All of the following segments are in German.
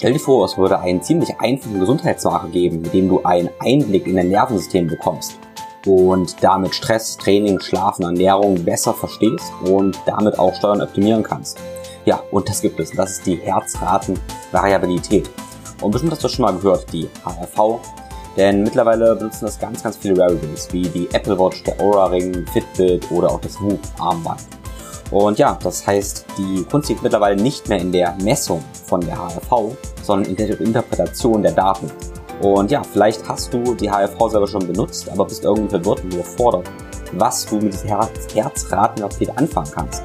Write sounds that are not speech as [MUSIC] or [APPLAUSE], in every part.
Stell dir vor, es würde einen ziemlich einfachen Gesundheitsmarker geben, mit dem du einen Einblick in dein Nervensystem bekommst und damit Stress, Training, Schlafen, Ernährung besser verstehst und damit auch Steuern optimieren kannst. Ja, und das gibt es. Das ist die Herzratenvariabilität. Und bestimmt hast du schon mal gehört, die HRV. Denn mittlerweile benutzen das ganz, ganz viele Wearables, wie die Apple Watch, der Aura Ring, Fitbit oder auch das Whoop Armband. Und ja, das heißt, die Kunst liegt mittlerweile nicht mehr in der Messung von der HRV, sondern in der Interpretation der Daten. Und ja, vielleicht hast du die HRV selber schon benutzt, aber bist irgendwie verwirrt und überfordert, was du mit dieser Herz Herzratenaktivität anfangen kannst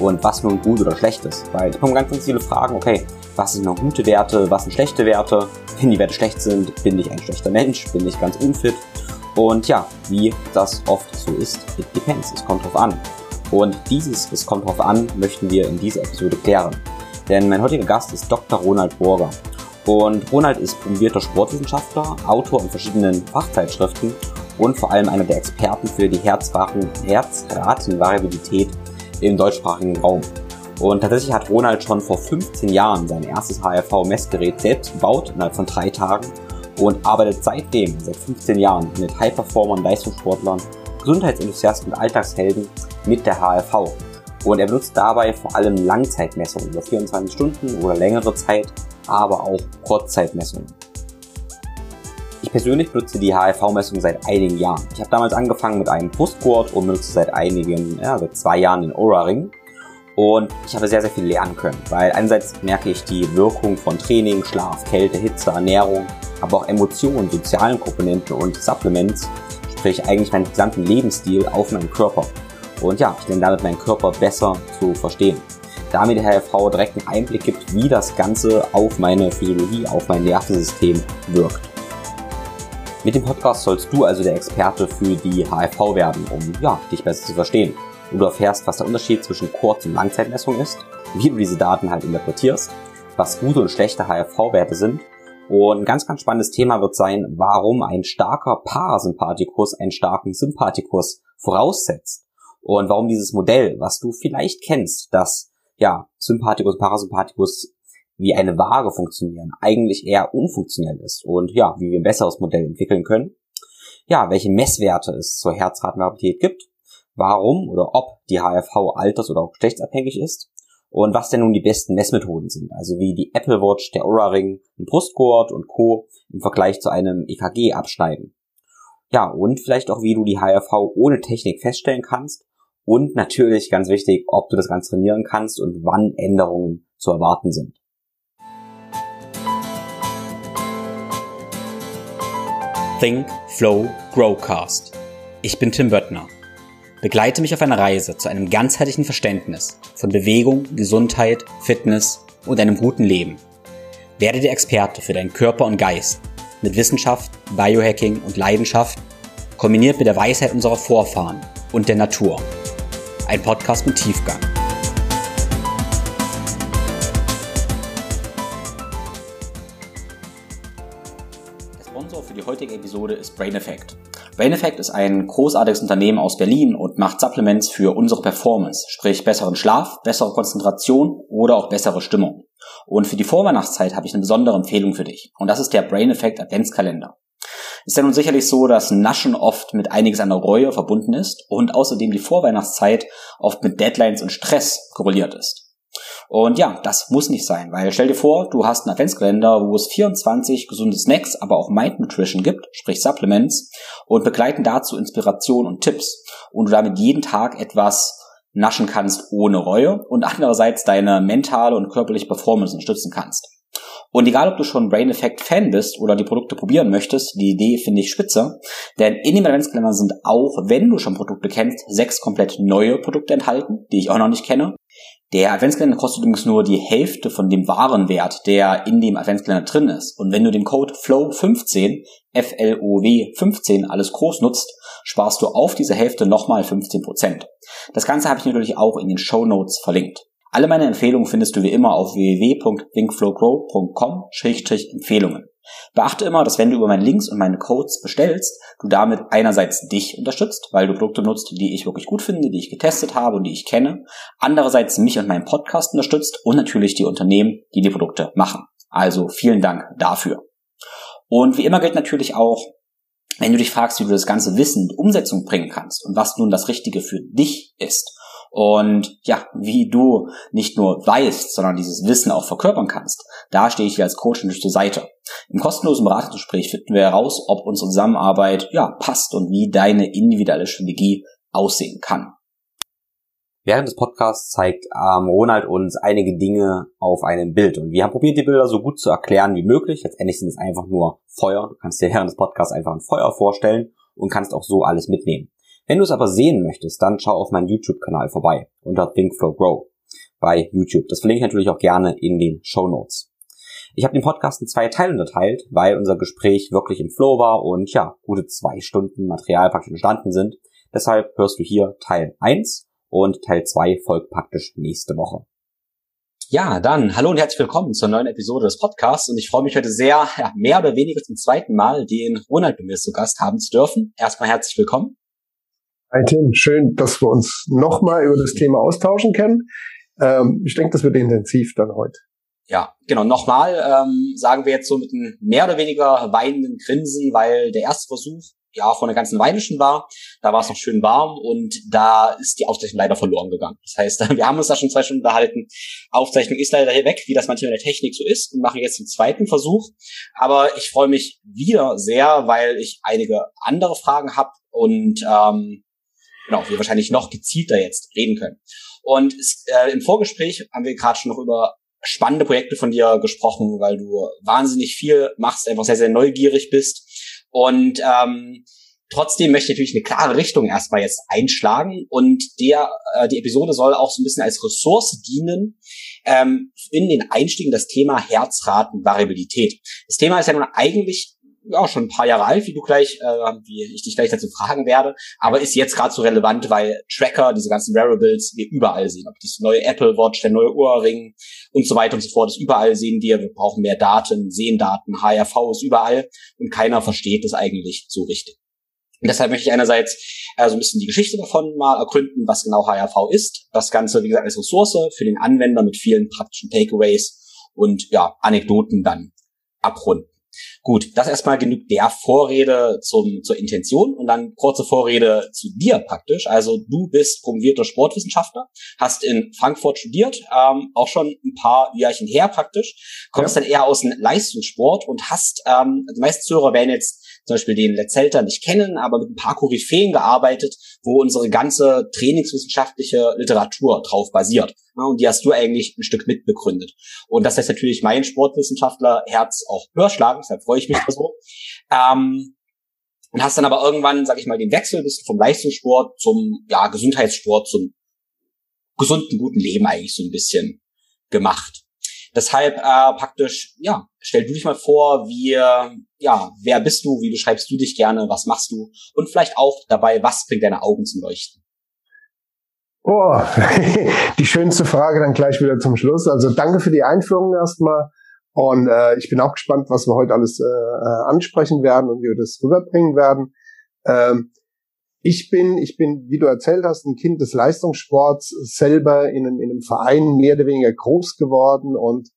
und was nun gut oder schlecht ist. Weil es kommen ganz, ganz viele Fragen, okay, was sind noch gute Werte, was sind schlechte Werte? Wenn die Werte schlecht sind, bin ich ein schlechter Mensch, bin ich ganz unfit. Und ja, wie das oft so ist, it depends, es kommt drauf an. Und dieses Es kommt drauf an, möchten wir in dieser Episode klären. Denn mein heutiger Gast ist Dr. Ronald Burger. Und Ronald ist promovierter Sportwissenschaftler, Autor in verschiedenen Fachzeitschriften und vor allem einer der Experten für die Herzratenvariabilität im deutschsprachigen Raum. Und tatsächlich hat Ronald schon vor 15 Jahren sein erstes HRV-Messgerät selbst gebaut, innerhalb von drei Tagen, und arbeitet seitdem, seit 15 Jahren, mit High-Performern, Leistungssportlern, Gesundheitsenthusiasten und Alltagshelden mit der HRV. Und er benutzt dabei vor allem Langzeitmessungen über 24 Stunden oder längere Zeit, aber auch Kurzzeitmessungen. Ich persönlich benutze die HRV-Messung seit einigen Jahren. Ich habe damals angefangen mit einem Brustgurt und benutze seit einigen, ja, seit zwei Jahren den Aura-Ring. Und ich habe sehr, sehr viel lernen können, weil einerseits merke ich die Wirkung von Training, Schlaf, Kälte, Hitze, Ernährung, aber auch Emotionen, sozialen Komponenten und Supplements, sprich eigentlich meinen gesamten Lebensstil auf meinen Körper. Und ja, ich lerne damit meinen Körper besser zu verstehen. Da mir die HRV direkt einen Einblick gibt, wie das Ganze auf meine Physiologie, auf mein Nervensystem wirkt. Mit dem Podcast sollst du also der Experte für die HRV werden, um ja, dich besser zu verstehen. Du erfährst, was der Unterschied zwischen Kurz- und Langzeitmessung ist, wie du diese Daten halt interpretierst, was gute und schlechte HRV-Werte sind. Und ein ganz, ganz spannendes Thema wird sein, warum ein starker Parasympathikus einen starken Sympathikus voraussetzt. Und warum dieses Modell, was du vielleicht kennst, dass ja, Sympathikus, Parasympathikus wie eine Waage funktionieren, eigentlich eher unfunktionell ist und ja, wie wir ein besseres Modell entwickeln können. Ja, welche Messwerte es zur Herzratenvariabilität gibt warum oder ob die HRV alters- oder auch geschlechtsabhängig ist und was denn nun die besten Messmethoden sind, also wie die Apple Watch, der Aura Ring, ein Brustgurt und Co. im Vergleich zu einem EKG abschneiden. Ja, und vielleicht auch wie du die HRV ohne Technik feststellen kannst und natürlich ganz wichtig, ob du das Ganze trainieren kannst und wann Änderungen zu erwarten sind. Think, Flow, Growcast. Ich bin Tim Böttner. Begleite mich auf einer Reise zu einem ganzheitlichen Verständnis von Bewegung, Gesundheit, Fitness und einem guten Leben. Werde der Experte für deinen Körper und Geist mit Wissenschaft, Biohacking und Leidenschaft, kombiniert mit der Weisheit unserer Vorfahren und der Natur. Ein Podcast mit Tiefgang. Der Sponsor für die heutige Episode ist Brain Effect. Brain Effect ist ein großartiges Unternehmen aus Berlin und macht Supplements für unsere Performance, sprich besseren Schlaf, bessere Konzentration oder auch bessere Stimmung. Und für die Vorweihnachtszeit habe ich eine besondere Empfehlung für dich. Und das ist der Brain Effect Adventskalender. Ist ja nun sicherlich so, dass Naschen oft mit einiges an der Reue verbunden ist und außerdem die Vorweihnachtszeit oft mit Deadlines und Stress korreliert ist. Und ja, das muss nicht sein, weil stell dir vor, du hast einen Adventskalender, wo es 24 gesunde Snacks, aber auch Mind Nutrition gibt, sprich Supplements, und begleiten dazu Inspiration und Tipps. Und du damit jeden Tag etwas naschen kannst ohne Reue und andererseits deine mentale und körperliche Performance unterstützen kannst. Und egal, ob du schon Brain Effect Fan bist oder die Produkte probieren möchtest, die Idee finde ich spitze. Denn in dem Adventskalender sind auch, wenn du schon Produkte kennst, sechs komplett neue Produkte enthalten, die ich auch noch nicht kenne. Der Adventskalender kostet übrigens nur die Hälfte von dem Warenwert, der in dem Adventskalender drin ist. Und wenn du den Code FLOW15, F-L-O-W 15, alles groß nutzt, sparst du auf diese Hälfte nochmal 15%. Das Ganze habe ich natürlich auch in den Show Notes verlinkt. Alle meine Empfehlungen findest du wie immer auf www.thinkflowgrow.com-empfehlungen. Beachte immer, dass wenn du über meine Links und meine Codes bestellst, du damit einerseits dich unterstützt, weil du Produkte nutzt, die ich wirklich gut finde, die ich getestet habe und die ich kenne, andererseits mich und meinen Podcast unterstützt und natürlich die Unternehmen, die die Produkte machen. Also vielen Dank dafür. Und wie immer gilt natürlich auch, wenn du dich fragst, wie du das ganze Wissen in Umsetzung bringen kannst und was nun das Richtige für dich ist und ja, wie du nicht nur weißt, sondern dieses Wissen auch verkörpern kannst, da stehe ich dir als Coach natürlich zur Seite. Im kostenlosen Beratungsgespräch finden wir heraus, ob unsere Zusammenarbeit ja passt und wie deine individuelle Strategie aussehen kann. Während des Podcasts zeigt ähm, Ronald uns einige Dinge auf einem Bild und wir haben probiert, die Bilder so gut zu erklären wie möglich. Letztendlich sind es einfach nur Feuer. Du kannst dir während des Podcasts einfach ein Feuer vorstellen und kannst auch so alles mitnehmen. Wenn du es aber sehen möchtest, dann schau auf meinen YouTube-Kanal vorbei unter Think Flow Grow bei YouTube. Das verlinke ich natürlich auch gerne in den Show Notes. Ich habe den Podcast in zwei Teile unterteilt, weil unser Gespräch wirklich im Flow war und ja, gute zwei Stunden Material praktisch entstanden sind. Deshalb hörst du hier Teil 1 und Teil 2 folgt praktisch nächste Woche. Ja, dann hallo und herzlich willkommen zur neuen Episode des Podcasts und ich freue mich heute sehr, ja, mehr oder weniger zum zweiten Mal den Ronald bei mir zu Gast haben zu dürfen. Erstmal herzlich willkommen. Hi Tim, schön, dass wir uns nochmal über das Thema austauschen können. Ähm, ich denke, das wird intensiv dann heute. Ja, genau. Nochmal ähm, sagen wir jetzt so mit einem mehr oder weniger weinenden Grinsen, weil der erste Versuch ja vor einer ganzen Weile schon war. Da war es noch schön warm und da ist die Aufzeichnung leider verloren gegangen. Das heißt, [LAUGHS] wir haben uns da schon zwei Stunden unterhalten. Aufzeichnung ist leider hier weg, wie das manchmal in der Technik so ist und mache jetzt den zweiten Versuch. Aber ich freue mich wieder sehr, weil ich einige andere Fragen habe und ähm, genau, wir wahrscheinlich noch gezielter jetzt reden können. Und äh, im Vorgespräch haben wir gerade schon noch über spannende Projekte von dir gesprochen, weil du wahnsinnig viel machst, einfach sehr, sehr neugierig bist und ähm, Trotzdem möchte ich natürlich eine klare Richtung erstmal jetzt einschlagen und der äh, die Episode soll auch so ein bisschen als Ressource dienen ähm, in den Einstieg in das Thema Herzratenvariabilität. Das Thema ist ja nun eigentlich ja schon ein paar Jahre alt, wie du gleich, äh, wie ich dich gleich dazu fragen werde, aber ist jetzt gerade so relevant, weil Tracker, diese ganzen Wearables, wir überall sehen. Ob das neue Apple Watch, der neue Ohrring und so weiter und so fort ist überall sehen wir. Wir brauchen mehr Daten, sehen Daten, HRV ist überall und keiner versteht das eigentlich so richtig. Und deshalb möchte ich einerseits äh, so ein bisschen die Geschichte davon mal ergründen, was genau HRV ist. Das Ganze, wie gesagt, als Ressource für den Anwender mit vielen praktischen Takeaways und ja, Anekdoten dann abrunden. Gut, das erstmal genug der Vorrede zum, zur Intention und dann kurze Vorrede zu dir praktisch. Also du bist promovierter Sportwissenschaftler, hast in Frankfurt studiert, ähm, auch schon ein paar Jährchen her praktisch, kommst ja. dann eher aus dem Leistungssport und hast, ähm, die meisten Zuhörer werden jetzt zum Beispiel den Letzelter nicht kennen, aber mit ein paar Koryphäen gearbeitet, wo unsere ganze trainingswissenschaftliche Literatur drauf basiert. und die hast du eigentlich ein Stück mitbegründet. Und das heißt natürlich mein Sportwissenschaftler Herz auch höher schlagen, deshalb freue ich mich da so. Ähm, und hast dann aber irgendwann, sag ich mal, den Wechsel bisschen vom Leistungssport zum ja, Gesundheitssport, zum gesunden, guten Leben eigentlich so ein bisschen gemacht. Deshalb äh, praktisch, ja, stell du dich mal vor, wie, ja, wer bist du, wie beschreibst du dich gerne, was machst du und vielleicht auch dabei, was bringt deine Augen zum Leuchten? Oh, [LAUGHS] die schönste Frage dann gleich wieder zum Schluss. Also danke für die Einführung erstmal. Und äh, ich bin auch gespannt, was wir heute alles äh, äh ansprechen werden und wie wir das rüberbringen werden. Ähm, ich bin, ich bin, wie du erzählt hast, ein Kind des Leistungssports, selber in einem, in einem Verein mehr oder weniger groß geworden und,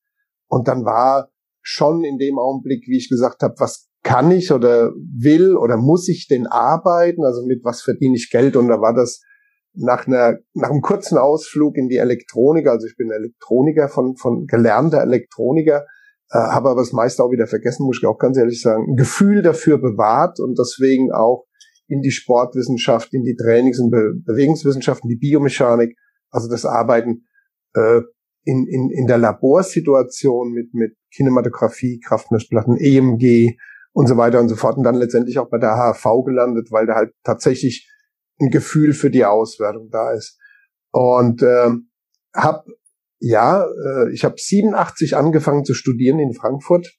und dann war schon in dem Augenblick, wie ich gesagt habe, was kann ich oder will oder muss ich denn arbeiten? Also mit was verdiene ich Geld? Und da war das nach einer, nach einem kurzen Ausflug in die Elektronik, also ich bin Elektroniker von, von gelernter Elektroniker, äh, habe aber das meiste auch wieder vergessen, muss ich auch ganz ehrlich sagen, ein Gefühl dafür bewahrt und deswegen auch in die Sportwissenschaft, in die Trainings- und Be Bewegungswissenschaften, die Biomechanik, also das Arbeiten äh, in, in, in der Laborsituation mit, mit Kinematografie, Kraftmessplatten, EMG und so weiter und so fort und dann letztendlich auch bei der HV gelandet, weil da halt tatsächlich ein Gefühl für die Auswertung da ist. Und äh, habe ja, äh, ich habe 87 angefangen zu studieren in Frankfurt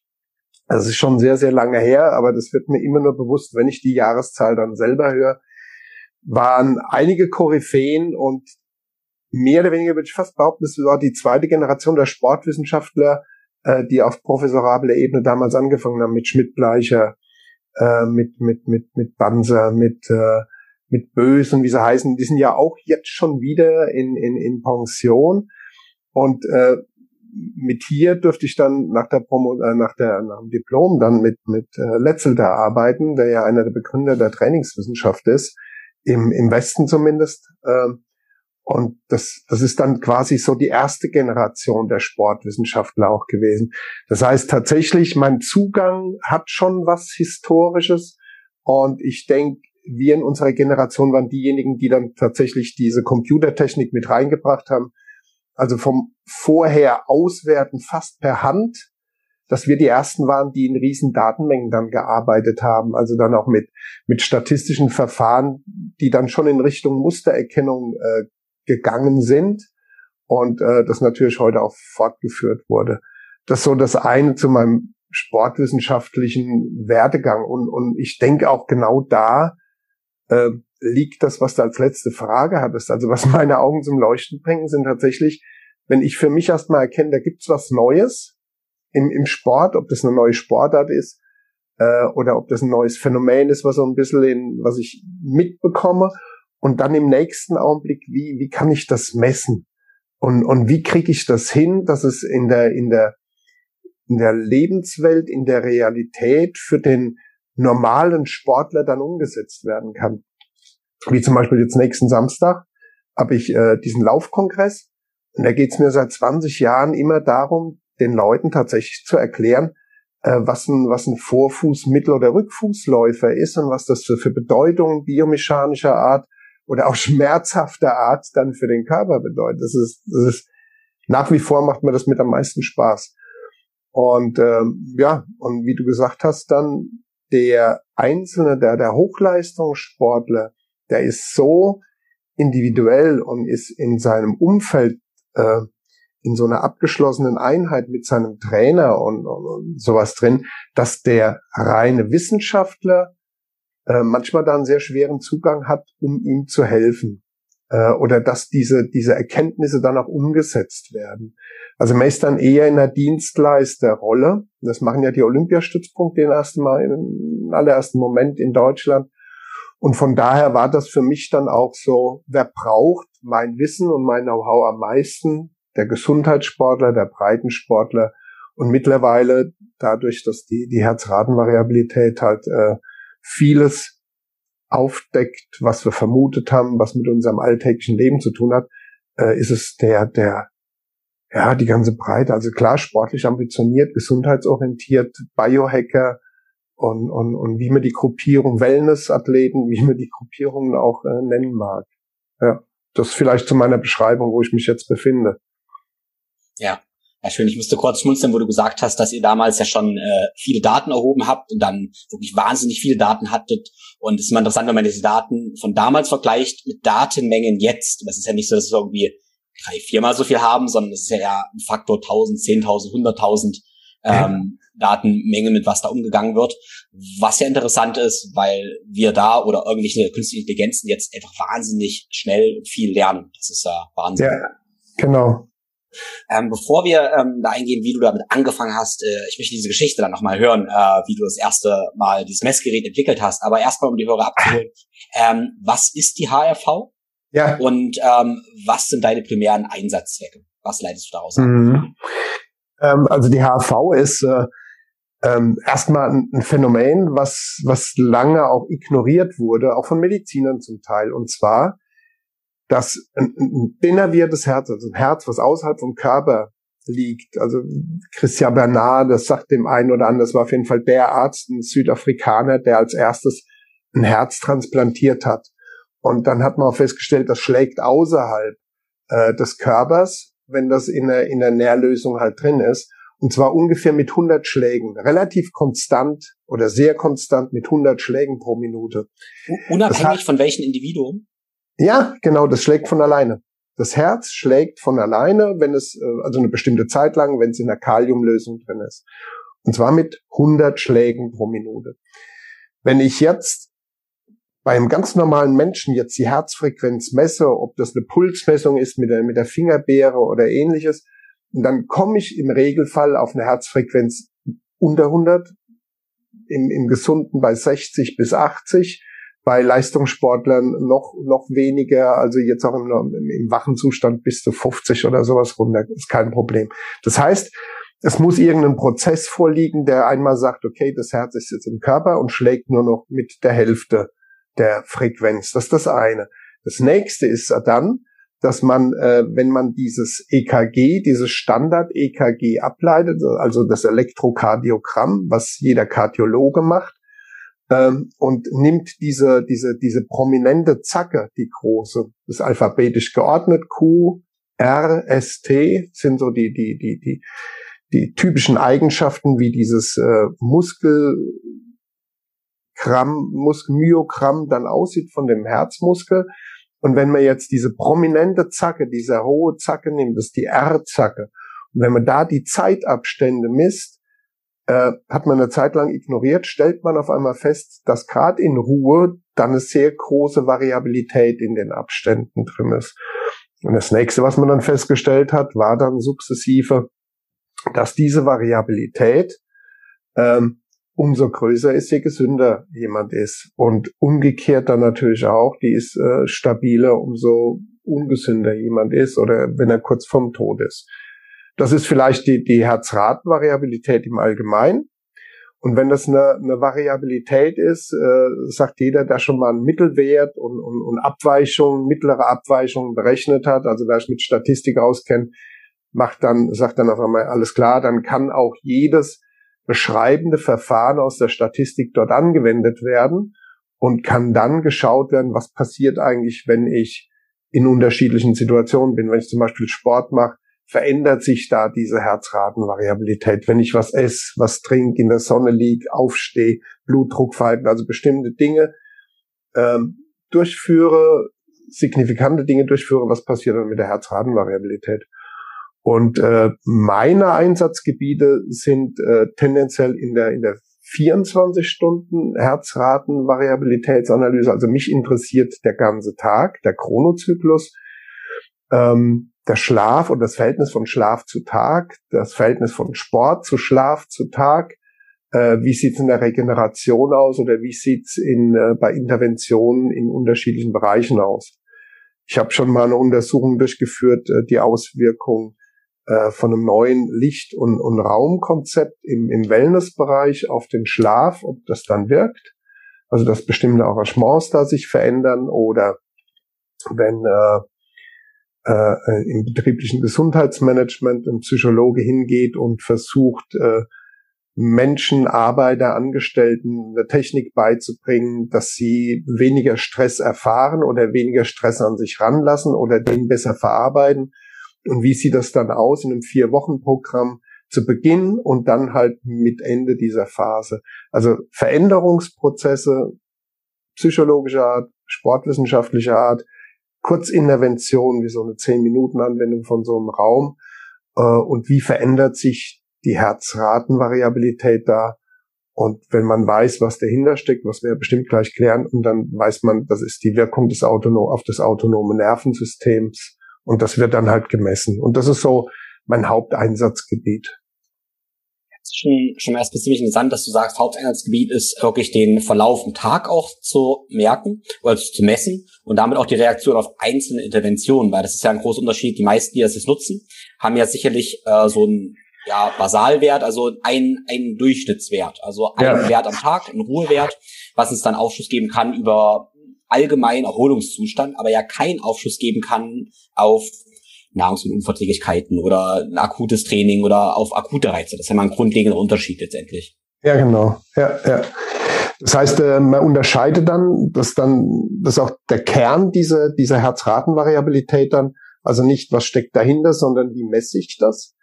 das ist schon sehr, sehr lange her, aber das wird mir immer nur bewusst, wenn ich die Jahreszahl dann selber höre, waren einige Koryphäen und mehr oder weniger würde ich fast behaupten, das war die zweite Generation der Sportwissenschaftler, äh, die auf professorabler Ebene damals angefangen haben, mit Schmidt-Bleicher, äh, mit, mit, mit, mit Banzer, mit, äh, mit Bös und wie sie heißen, die sind ja auch jetzt schon wieder in, in, in Pension. Und äh, mit hier dürfte ich dann nach der Promo, äh, nach der nach dem Diplom dann mit mit äh, Letzel da arbeiten, der ja einer der Begründer der Trainingswissenschaft ist, im im Westen zumindest. Äh, und das, das ist dann quasi so die erste Generation der Sportwissenschaftler auch gewesen. Das heißt tatsächlich, mein Zugang hat schon was Historisches. Und ich denke, wir in unserer Generation waren diejenigen, die dann tatsächlich diese Computertechnik mit reingebracht haben. Also vom vorher auswerten fast per Hand, dass wir die ersten waren, die in riesen Datenmengen dann gearbeitet haben. Also dann auch mit, mit statistischen Verfahren, die dann schon in Richtung Mustererkennung äh, gegangen sind und äh, das natürlich heute auch fortgeführt wurde. Das ist so das eine zu meinem sportwissenschaftlichen Werdegang und, und ich denke auch genau da äh, liegt das, was du als letzte Frage hattest. Also was [LAUGHS] meine Augen zum Leuchten bringen, sind tatsächlich, wenn ich für mich erstmal erkenne, da gibt's was Neues im, im Sport, ob das eine neue Sportart ist äh, oder ob das ein neues Phänomen ist, was so ein bisschen in, was ich mitbekomme und dann im nächsten Augenblick, wie, wie kann ich das messen? Und, und wie kriege ich das hin, dass es in der, in der, in der Lebenswelt, in der Realität für den normalen Sportler dann umgesetzt werden kann? Wie zum Beispiel jetzt nächsten Samstag habe ich äh, diesen Laufkongress und da geht es mir seit 20 Jahren immer darum, den Leuten tatsächlich zu erklären, äh, was ein, was ein Vorfuß-, Mittel- oder Rückfußläufer ist und was das für, für Bedeutung biomechanischer Art oder auch [LAUGHS] schmerzhafter Art dann für den Körper bedeutet. Das ist, das ist nach wie vor macht mir das mit am meisten Spaß. Und ähm, ja, und wie du gesagt hast, dann der Einzelne, der, der Hochleistungssportler, der ist so individuell und ist in seinem Umfeld äh, in so einer abgeschlossenen Einheit mit seinem Trainer und, und, und sowas drin, dass der reine Wissenschaftler äh, manchmal da einen sehr schweren Zugang hat, um ihm zu helfen. Äh, oder dass diese, diese Erkenntnisse dann auch umgesetzt werden. Also man ist dann eher in einer Dienstleisterrolle. Das machen ja die Olympiastützpunkte den ersten Mal, im allerersten Moment in Deutschland. Und von daher war das für mich dann auch so, wer braucht mein Wissen und mein Know-how am meisten? Der Gesundheitssportler, der Breitensportler. Und mittlerweile, dadurch, dass die, die Herzratenvariabilität halt äh, vieles aufdeckt, was wir vermutet haben, was mit unserem alltäglichen Leben zu tun hat, äh, ist es der, der, ja, die ganze Breite. Also klar, sportlich ambitioniert, gesundheitsorientiert, Biohacker und, und, und wie man die Gruppierung Wellness-Athleten, wie man die Gruppierungen auch äh, nennen mag. Ja, das vielleicht zu meiner Beschreibung, wo ich mich jetzt befinde. Ja, ja, schön. Ich musste kurz schmunzeln, wo du gesagt hast, dass ihr damals ja schon äh, viele Daten erhoben habt und dann wirklich wahnsinnig viele Daten hattet. Und es ist immer interessant, wenn man diese Daten von damals vergleicht mit Datenmengen jetzt. Das ist ja nicht so, dass wir irgendwie drei, viermal so viel haben, sondern es ist ja, ja ein Faktor 1000, 10.000, 100.000 ähm, Datenmenge, mit was da umgegangen wird. Was ja interessant ist, weil wir da oder irgendwelche künstliche Intelligenzen jetzt einfach wahnsinnig schnell und viel lernen. Das ist ja Wahnsinn. Ja, genau. Ähm, bevor wir ähm, da eingehen, wie du damit angefangen hast, äh, ich möchte diese Geschichte dann nochmal hören, äh, wie du das erste Mal dieses Messgerät entwickelt hast. Aber erstmal, um die Hörer abzuholen, ähm, was ist die HRV? Ja. Und ähm, was sind deine primären Einsatzzwecke? Was leitest du daraus mhm. Ähm, also die HRV ist äh, ähm, erstmal ein, Phänomen, was, was lange auch ignoriert wurde, auch von Medizinern zum Teil. Und zwar dass ein, ein denerviertes Herz, also ein Herz, was außerhalb vom Körper liegt. Also Christian Bernard, das sagt dem einen oder anderen, das war auf jeden Fall der Arzt, ein Südafrikaner, der als erstes ein Herz transplantiert hat. Und dann hat man auch festgestellt, das schlägt außerhalb äh, des Körpers, wenn das in der, in der Nährlösung halt drin ist. Und zwar ungefähr mit 100 Schlägen, relativ konstant oder sehr konstant mit 100 Schlägen pro Minute. Unabhängig hat, von welchem Individuum? Ja, genau, das schlägt von alleine. Das Herz schlägt von alleine, wenn es, äh, also eine bestimmte Zeit lang, wenn es in der Kaliumlösung drin ist. Und zwar mit 100 Schlägen pro Minute. Wenn ich jetzt bei einem ganz normalen Menschen jetzt die Herzfrequenz messe, ob das eine Pulsmessung ist mit der, mit der Fingerbeere oder ähnliches, dann komme ich im Regelfall auf eine Herzfrequenz unter 100, im, im Gesunden bei 60 bis 80 bei Leistungssportlern noch, noch weniger, also jetzt auch im, im, wachen Zustand bis zu 50 oder sowas runter, ist kein Problem. Das heißt, es muss irgendein Prozess vorliegen, der einmal sagt, okay, das Herz ist jetzt im Körper und schlägt nur noch mit der Hälfte der Frequenz. Das ist das eine. Das nächste ist dann, dass man, äh, wenn man dieses EKG, dieses Standard-EKG ableitet, also das Elektrokardiogramm, was jeder Kardiologe macht, ähm, und nimmt diese, diese, diese prominente Zacke, die große, das ist alphabetisch geordnet, Q, R, S, T, sind so die, die, die, die, die typischen Eigenschaften wie dieses äh, Muskelgramm, Muskelmyogramm dann aussieht von dem Herzmuskel. Und wenn man jetzt diese prominente Zacke, diese hohe Zacke nimmt, das ist die R-Zacke, und wenn man da die Zeitabstände misst, äh, hat man eine Zeit lang ignoriert, stellt man auf einmal fest, dass gerade in Ruhe dann eine sehr große Variabilität in den Abständen drin ist. Und das nächste, was man dann festgestellt hat, war dann sukzessive, dass diese Variabilität ähm, umso größer ist, je gesünder jemand ist. Und umgekehrt dann natürlich auch, die ist äh, stabiler, umso ungesünder jemand ist oder wenn er kurz vorm Tod ist. Das ist vielleicht die, die Herzratenvariabilität im Allgemeinen. Und wenn das eine, eine Variabilität ist, äh, sagt jeder, der schon mal einen Mittelwert und, und, und Abweichungen, mittlere Abweichungen berechnet hat, also wer sich mit Statistik auskennt, macht dann, sagt dann auf einmal alles klar, dann kann auch jedes beschreibende Verfahren aus der Statistik dort angewendet werden und kann dann geschaut werden, was passiert eigentlich, wenn ich in unterschiedlichen Situationen bin. Wenn ich zum Beispiel Sport mache, verändert sich da diese Herzratenvariabilität. Wenn ich was esse, was trinke, in der Sonne liege, aufstehe, Blutdruck verhalten, also bestimmte Dinge ähm, durchführe, signifikante Dinge durchführe, was passiert dann mit der Herzratenvariabilität? Und äh, meine Einsatzgebiete sind äh, tendenziell in der in der 24 Stunden Herzratenvariabilitätsanalyse. Also mich interessiert der ganze Tag, der Chronozyklus, ähm, der Schlaf und das Verhältnis von Schlaf zu Tag, das Verhältnis von Sport zu Schlaf zu Tag. Äh, wie sieht's in der Regeneration aus oder wie sieht's in, äh, bei Interventionen in unterschiedlichen Bereichen aus? Ich habe schon mal eine Untersuchung durchgeführt, äh, die Auswirkung äh, von einem neuen Licht- und, und Raumkonzept im, im Wellnessbereich auf den Schlaf, ob das dann wirkt. Also dass bestimmte Arrangements da sich verändern oder wenn äh, äh, im betrieblichen Gesundheitsmanagement ein Psychologe hingeht und versucht, äh, Menschen, Arbeiter, Angestellten eine Technik beizubringen, dass sie weniger Stress erfahren oder weniger Stress an sich ranlassen oder den besser verarbeiten und wie sieht das dann aus in einem Vier-Wochen-Programm zu Beginn und dann halt mit Ende dieser Phase? Also Veränderungsprozesse psychologischer Art, sportwissenschaftlicher Art, Kurzintervention wie so eine 10-Minuten-Anwendung von so einem Raum äh, und wie verändert sich die Herzratenvariabilität da? Und wenn man weiß, was dahinter steckt, was wir bestimmt gleich klären, und dann weiß man, das ist die Wirkung des Autonom auf das autonome Nervensystems und das wird dann halt gemessen. Und das ist so mein Haupteinsatzgebiet. Schon, schon erst ziemlich interessant, dass du sagst, Haupteinsatzgebiet ist wirklich den Verlauf im Tag auch zu merken oder zu messen und damit auch die Reaktion auf einzelne Interventionen, weil das ist ja ein großer Unterschied. Die meisten, die das jetzt nutzen, haben ja sicherlich äh, so einen ja, Basalwert, also ein, ein Durchschnittswert, also ein ja. Wert am Tag, ein Ruhewert, was uns dann Aufschluss geben kann über allgemeinen Erholungszustand, aber ja keinen Aufschluss geben kann auf Nahrungsmittelunverträglichkeiten oder ein akutes Training oder auf akute Reize. Das ist ja mal ein grundlegender Unterschied letztendlich. Ja, genau. Ja, ja. Das heißt, äh, man unterscheidet dann, dass dann, das ist auch der Kern dieser, dieser Herzratenvariabilität dann, also nicht, was steckt dahinter, sondern wie messe ich das?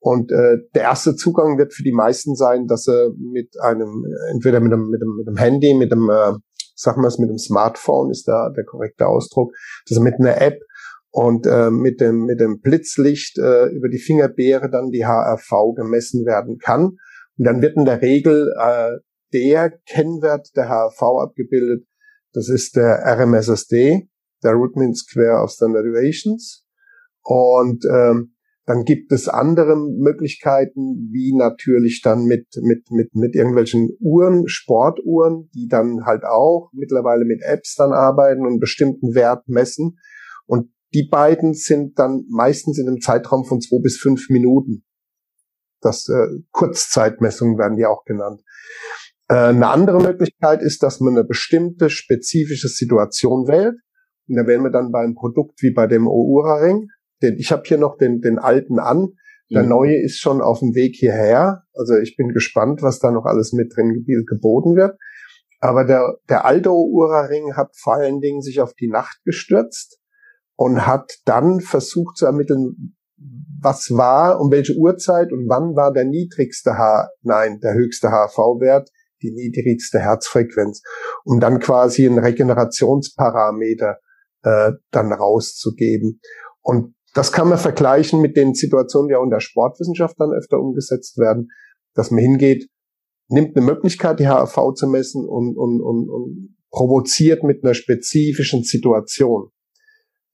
Und äh, der erste Zugang wird für die meisten sein, dass sie mit einem, entweder mit einem, mit einem, mit einem Handy, mit einem äh, sagen wir es mit dem Smartphone, ist da der korrekte Ausdruck, dass er mit einer App und äh, mit dem mit dem Blitzlicht äh, über die Fingerbeere dann die HRV gemessen werden kann. Und dann wird in der Regel äh, der Kennwert der HRV abgebildet. Das ist der RMSSD, der Rootmean Square of Standard Deviations. Und ähm, Dann gibt es andere Möglichkeiten, wie natürlich dann mit, mit, mit, mit irgendwelchen Uhren, Sportuhren, die dann halt auch mittlerweile mit Apps dann arbeiten und bestimmten Wert messen. Und die beiden sind dann meistens in einem Zeitraum von zwei bis fünf Minuten. Das äh, Kurzzeitmessungen werden die auch genannt. Äh, eine andere Möglichkeit ist, dass man eine bestimmte spezifische Situation wählt. Und da wären wir dann beim Produkt wie bei dem Oura-Ring. Ich habe hier noch den, den alten an. Der mhm. neue ist schon auf dem Weg hierher. Also ich bin gespannt, was da noch alles mit drin geboten wird. Aber der, der alte Oura-Ring hat vor allen Dingen sich auf die Nacht gestürzt und hat dann versucht zu ermitteln, was war, um welche Uhrzeit und wann war der niedrigste H, nein, der höchste HV-Wert die niedrigste Herzfrequenz, um dann quasi einen Regenerationsparameter äh, dann rauszugeben. Und das kann man vergleichen mit den Situationen, die auch in der Sportwissenschaft dann öfter umgesetzt werden, dass man hingeht, nimmt eine Möglichkeit, die HRV zu messen und, und, und, und provoziert mit einer spezifischen Situation.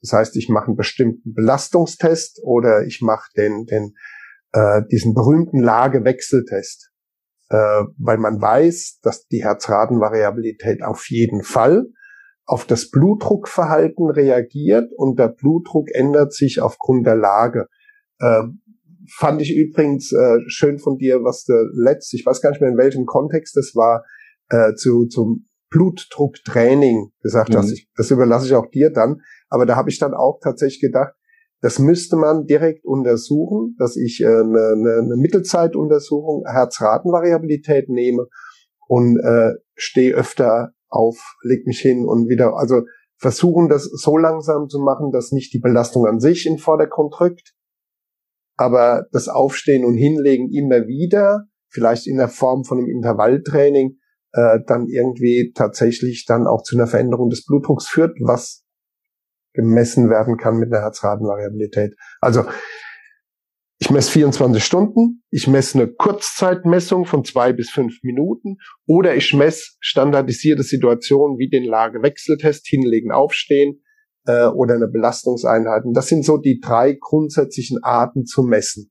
Das heißt, ich mache einen bestimmten Belastungstest oder ich mache den, den, äh, diesen berühmten Lagewechseltest äh, weil man weiß, dass die Herzratenvariabilität auf jeden Fall auf das Blutdruckverhalten reagiert und der Blutdruck ändert sich aufgrund der Lage. Äh, fand ich übrigens äh, schön von dir, was du letzt, ich weiß gar nicht mehr in welchem Kontext das war, äh, zu zum Blutdrucktraining gesagt mhm. hast. Ich, das überlasse ich auch dir dann. Aber da habe ich dann auch tatsächlich gedacht, das müsste man direkt untersuchen, dass ich äh, eine, eine, eine Mittelzeituntersuchung Herzratenvariabilität nehme und äh, stehe öfter auf, leg mich hin und wieder, also versuchen das so langsam zu machen, dass nicht die Belastung an sich in Vordergrund rückt, aber das Aufstehen und Hinlegen immer wieder, vielleicht in der Form von einem Intervalltraining, äh, dann irgendwie tatsächlich dann auch zu einer Veränderung des Blutdrucks führt, was gemessen werden kann mit einer Herzratenvariabilität. Also ich messe 24 Stunden, ich messe eine Kurzzeitmessung von zwei bis fünf Minuten oder ich messe standardisierte Situationen wie den Lagewechseltest, hinlegen, aufstehen äh, oder eine Belastungseinheit. Und das sind so die drei grundsätzlichen Arten zu messen.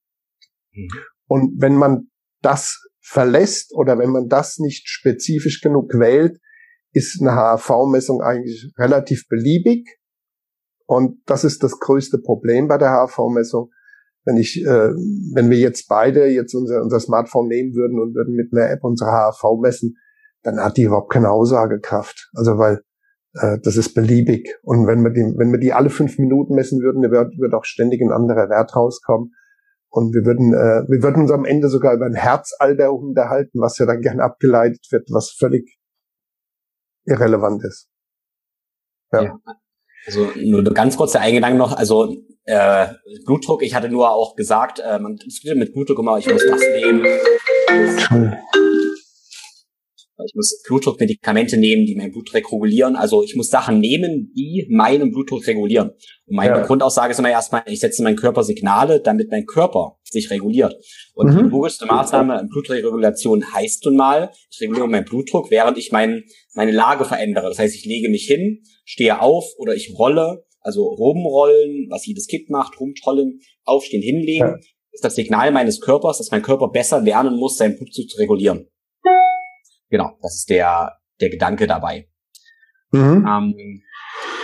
Mhm. Und wenn man das verlässt oder wenn man das nicht spezifisch genug wählt, ist eine HRV-Messung eigentlich relativ beliebig und das ist das größte Problem bei der HV-Messung. Wenn ich, äh, wenn wir jetzt beide jetzt unser, unser Smartphone nehmen würden und würden mit einer App unsere HV messen, dann hat die überhaupt keine Aussagekraft. Also weil äh, das ist beliebig. Und wenn wir die, wenn wir die alle fünf Minuten messen würden, dann wird auch ständig ein anderer Wert rauskommen. Und wir würden, äh, wir würden uns am Ende sogar über ein Herzalter unterhalten, was ja dann gern abgeleitet wird, was völlig irrelevant ist. Ja. ja. Also nur ganz kurz der Eingedanke noch, also äh, Blutdruck, ich hatte nur auch gesagt, äh, man diskutiert mit Blutdruck immer, ich muss das nehmen. Ich muss Blutdruckmedikamente nehmen, die meinen Blutdruck regulieren. Also ich muss Sachen nehmen, die meinen Blutdruck regulieren. Und meine ja. Grundaussage ist immer erstmal, ich setze meinen Körper Signale, damit mein Körper sich reguliert. Und mhm. die logischste Maßnahme Blutdruckregulation heißt nun mal, ich reguliere meinen Blutdruck, während ich mein, meine Lage verändere. Das heißt, ich lege mich hin, stehe auf oder ich rolle, also rumrollen, was jedes Kind macht, rumtrollen, aufstehen, hinlegen, ja. ist das Signal meines Körpers, dass mein Körper besser lernen muss, seinen Blutdruck zu regulieren. Genau, das ist der, der Gedanke dabei. Mhm. Ähm,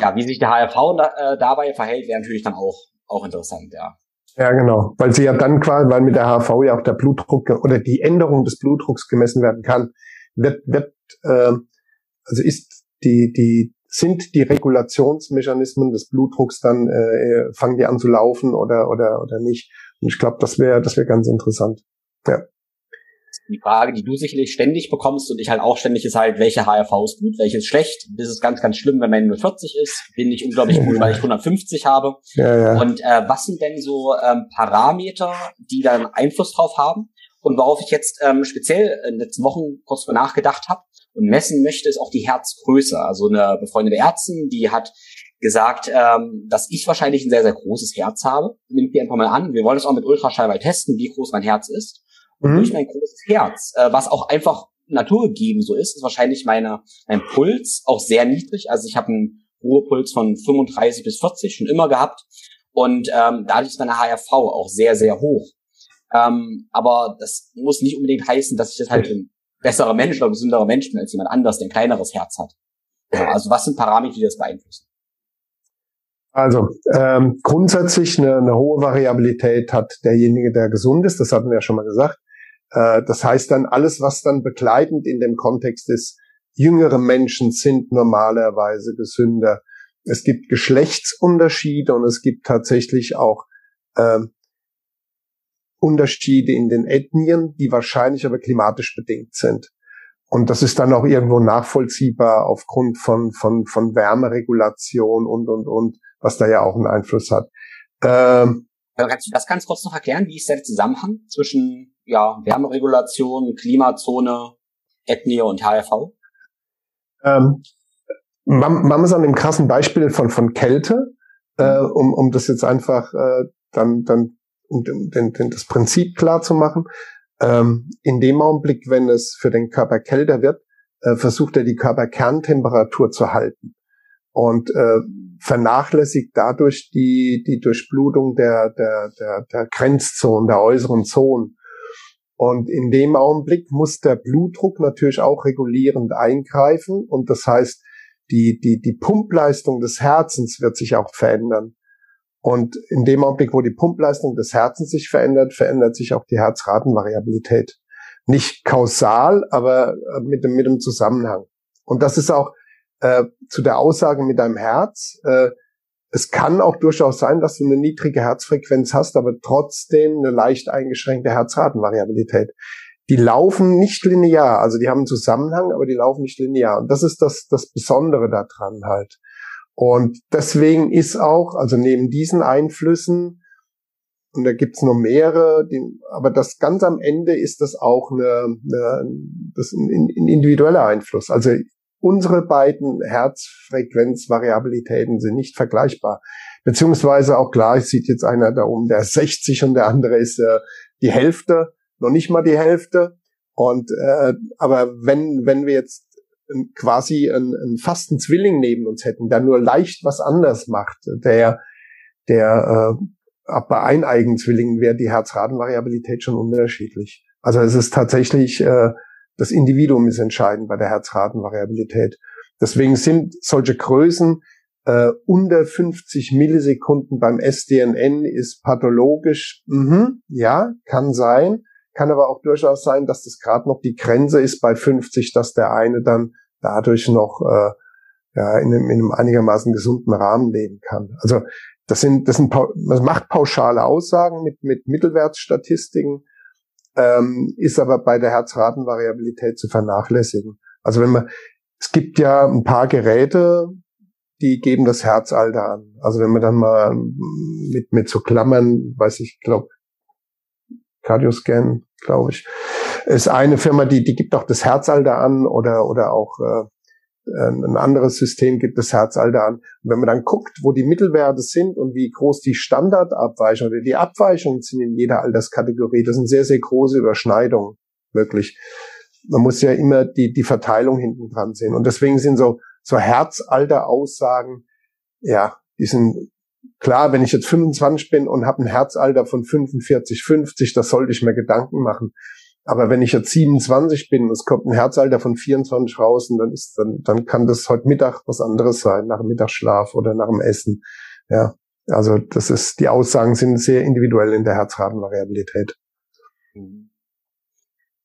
ja, wie sich der HRV da, äh, dabei verhält, wäre natürlich dann auch, auch interessant, ja. Ja, genau, weil sie ja dann quasi, weil mit der HRV ja auch der Blutdruck oder die Änderung des Blutdrucks gemessen werden kann, wird, wird äh, also ist die, die, sind die Regulationsmechanismen des Blutdrucks dann, äh, fangen die an zu laufen oder, oder, oder nicht? Und ich glaube, das wäre, das wäre ganz interessant. Ja die Frage, die du sicherlich ständig bekommst und ich halt auch ständig ist halt, welche HRV ist gut, welche ist schlecht. Das ist ganz, ganz schlimm, wenn man nur 40 ist. Bin ich unglaublich gut, weil ich 150 habe. Ja, ja. Und äh, was sind denn so ähm, Parameter, die dann Einfluss drauf haben? Und worauf ich jetzt ähm, speziell in den letzten Wochen kurz mal nachgedacht habe und messen möchte, ist auch die Herzgröße. Also eine befreundete Ärztin, die hat gesagt, ähm, dass ich wahrscheinlich ein sehr, sehr großes Herz habe. Nimmt die einfach mal an. Wir wollen es auch mit Ultraschall mal testen, wie groß mein Herz ist. Und mhm. durch mein großes Herz, äh, was auch einfach naturgegeben so ist, ist wahrscheinlich meine, mein Puls auch sehr niedrig. Also ich habe einen Ruhepuls von 35 bis 40 schon immer gehabt. Und ähm, dadurch ist meine HRV auch sehr, sehr hoch. Ähm, aber das muss nicht unbedingt heißen, dass ich das halt ein besserer Mensch oder gesünderer Mensch bin als jemand anders, der ein kleineres Herz hat. Also was sind Parameter, die das beeinflussen? Also ähm, grundsätzlich eine, eine hohe Variabilität hat derjenige, der gesund ist. Das hatten wir ja schon mal gesagt. Äh, das heißt dann alles, was dann begleitend in dem Kontext ist. Jüngere Menschen sind normalerweise gesünder. Es gibt Geschlechtsunterschiede und es gibt tatsächlich auch äh, Unterschiede in den Ethnien, die wahrscheinlich aber klimatisch bedingt sind. Und das ist dann auch irgendwo nachvollziehbar aufgrund von, von, von Wärmeregulation und, und, und, was da ja auch einen Einfluss hat. Ähm, kannst du das ganz kurz noch erklären? Wie ist der Zusammenhang zwischen ja, Wärmeregulation, Klimazone, Ethnie und HRV? Ähm, machen wir es an dem krassen Beispiel von, von Kälte, äh, um, um das jetzt einfach äh, dann, dann um den, den, das Prinzip klar zu machen. Ähm, in dem Augenblick, wenn es für den Körper kälter wird, äh, versucht er die Körperkerntemperatur zu halten und äh, vernachlässigt dadurch die, die Durchblutung der, der, der, der Grenzzonen, der äußeren Zonen. Und in dem Augenblick muss der Blutdruck natürlich auch regulierend eingreifen und das heißt, die, die, die Pumpleistung des Herzens wird sich auch verändern. Und in dem Augenblick, wo die Pumpleistung des Herzens sich verändert, verändert sich auch die Herzratenvariabilität. Nicht kausal, aber äh, mit dem, mit dem Zusammenhang. Und das ist auch äh, zu der Aussage mit deinem Herz. Äh, es kann auch durchaus sein, dass du eine niedrige Herzfrequenz hast, aber trotzdem eine leicht eingeschränkte Herzratenvariabilität. Die laufen nicht linear, also die haben einen Zusammenhang, aber die laufen nicht linear. Und das ist das, das Besondere daran halt. Und deswegen ist auch, also neben diesen Einflüssen, und da gibt's noch mehrere, die, aber das ganz am Ende ist das auch eine, eine, das ein, ein individueller Einfluss. Also unsere beiden Herzfrequenzvariabilitäten sind nicht vergleichbar. Beziehungsweise auch klar, es sieht jetzt einer da oben, der ist 60 und der andere ist äh, die Hälfte, noch nicht mal die Hälfte. Und äh, aber wenn wenn wir jetzt quasi einen, einen fasten Zwilling neben uns hätten, der nur leicht was anders macht, der, der äh, bei eineigen Zwillingen wäre die Herzratenvariabilität schon unterschiedlich. Also es ist tatsächlich, äh, das Individuum ist entscheidend bei der Herzratenvariabilität. Deswegen sind solche Größen äh, unter 50 Millisekunden beim SDNN ist pathologisch, mhm, ja, kann sein. Kann aber auch durchaus sein, dass das gerade noch die Grenze ist bei 50, dass der eine dann dadurch noch äh, ja, in, einem, in einem einigermaßen gesunden Rahmen leben kann. Also das sind, das sind, man macht pauschale Aussagen mit, mit Mittelwertsstatistiken, ähm, ist aber bei der Herzratenvariabilität zu vernachlässigen. Also wenn man, es gibt ja ein paar Geräte, die geben das Herzalter an. Also wenn man dann mal mit, mit so Klammern, weiß ich, glaube Cardioscan, glaube ich. Ist eine Firma, die, die gibt auch das Herzalter an oder, oder auch äh, ein anderes System gibt das Herzalter an. Und wenn man dann guckt, wo die Mittelwerte sind und wie groß die Standardabweichungen oder die Abweichungen sind in jeder Alterskategorie, das sind sehr, sehr große Überschneidungen, wirklich. Man muss ja immer die, die Verteilung hinten dran sehen. Und deswegen sind so, so Herzalter-Aussagen, ja, die sind Klar, wenn ich jetzt 25 bin und habe ein Herzalter von 45, 50, das sollte ich mir Gedanken machen. Aber wenn ich jetzt 27 bin, es kommt ein Herzalter von 24 raus, und dann ist, dann, dann kann das heute Mittag was anderes sein, nach dem Mittagsschlaf oder nach dem Essen. Ja, also das ist, die Aussagen sind sehr individuell in der Herzratenvariabilität.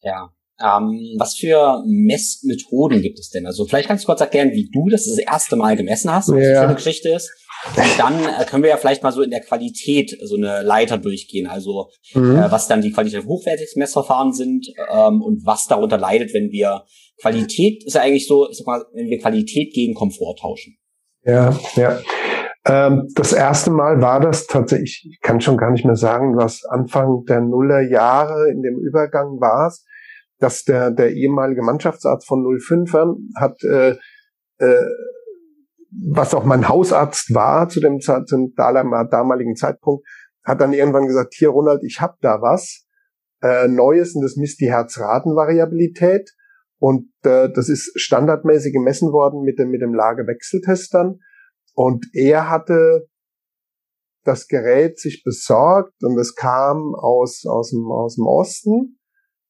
Ja. Ähm, was für Messmethoden gibt es denn? Also vielleicht kannst du kurz erklären, wie du das das erste Mal gemessen hast, was ja. das für eine Geschichte ist. Und dann äh, können wir ja vielleicht mal so in der Qualität so eine Leiter durchgehen. Also mhm. äh, was dann die qualitativ hochwertigsten Messverfahren sind ähm, und was darunter leidet, wenn wir Qualität ist ja eigentlich so, ich sag mal, wenn wir Qualität gegen Komfort tauschen. Ja, ja. Ähm, das erste Mal war das tatsächlich, ich kann schon gar nicht mehr sagen, was Anfang der Nullerjahre in dem Übergang war es, dass der, der ehemalige Mannschaftsarzt von 05ern hat äh, äh, was auch mein Hausarzt war zu dem, zum damaligen Zeitpunkt, hat dann irgendwann gesagt, hier Ronald, ich hab da was äh, Neues und das misst die Herzratenvariabilität. Und äh, das ist standardmäßig gemessen worden mit dem, mit dem Lagewechseltest dann. Und er hatte das Gerät sich besorgt und es kam aus, aus, dem, aus dem Osten,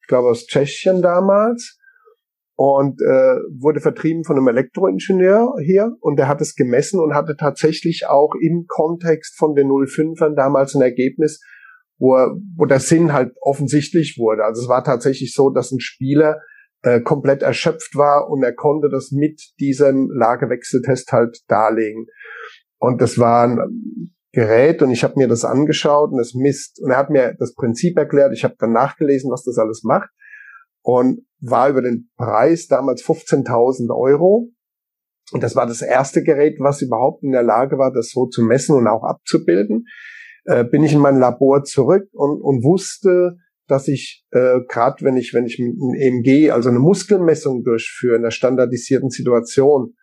ich glaube aus Tschechien damals und äh, wurde vertrieben von einem Elektroingenieur hier und der hat es gemessen und hatte tatsächlich auch im Kontext von den 05ern damals ein Ergebnis, wo, wo der Sinn halt offensichtlich wurde. Also es war tatsächlich so, dass ein Spieler äh, komplett erschöpft war und er konnte das mit diesem Lagewechseltest halt darlegen. Und das war ein Gerät und ich habe mir das angeschaut und es misst und er hat mir das Prinzip erklärt. Ich habe dann nachgelesen, was das alles macht und war über den Preis damals 15.000 Euro. Und das war das erste Gerät, was überhaupt in der Lage war, das so zu messen und auch abzubilden. Äh, bin ich in mein Labor zurück und, und wusste, dass ich äh, gerade wenn ich wenn ich ein EMG, also eine Muskelmessung durchführe in einer standardisierten Situation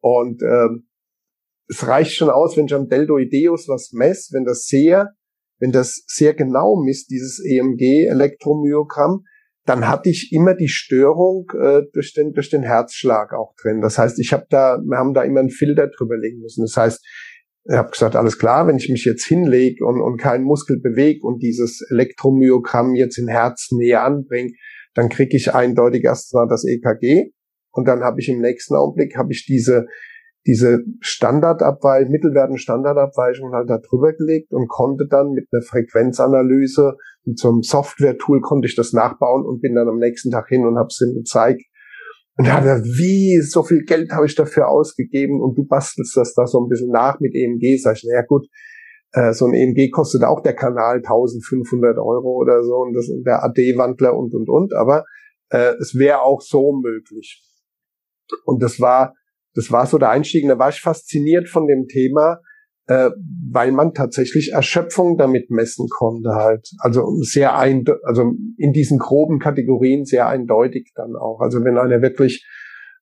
und äh, es reicht schon aus, wenn ich am Deltoideus was messe, wenn das sehr wenn das sehr genau misst, dieses EMG-Elektromyogramm, dann hatte ich immer die Störung äh, durch, den, durch den Herzschlag auch drin. Das heißt, ich habe da, wir haben da immer einen Filter drüber legen müssen. Das heißt, ich habe gesagt, alles klar, wenn ich mich jetzt hinlege und, und keinen Muskel bewege und dieses Elektromyogramm jetzt in Herznähe anbringe, dann kriege ich eindeutig erstmal das EKG und dann habe ich im nächsten Augenblick habe ich diese diese Standardabweichung, mittelwerten Standardabweichung halt da drüber gelegt und konnte dann mit einer Frequenzanalyse mit so einem Software-Tool konnte ich das nachbauen und bin dann am nächsten Tag hin und habe es ihm gezeigt. Und er hat gesagt, wie, so viel Geld habe ich dafür ausgegeben und du bastelst das da so ein bisschen nach mit EMG. Sag ich, naja gut, äh, so ein EMG kostet auch der Kanal 1500 Euro oder so und das der AD-Wandler und, und, und. Aber äh, es wäre auch so möglich. Und das war, das war so der Einstieg. Und da war ich fasziniert von dem Thema, äh, weil man tatsächlich Erschöpfung damit messen konnte halt. Also sehr ein, also in diesen groben Kategorien sehr eindeutig dann auch. Also wenn einer wirklich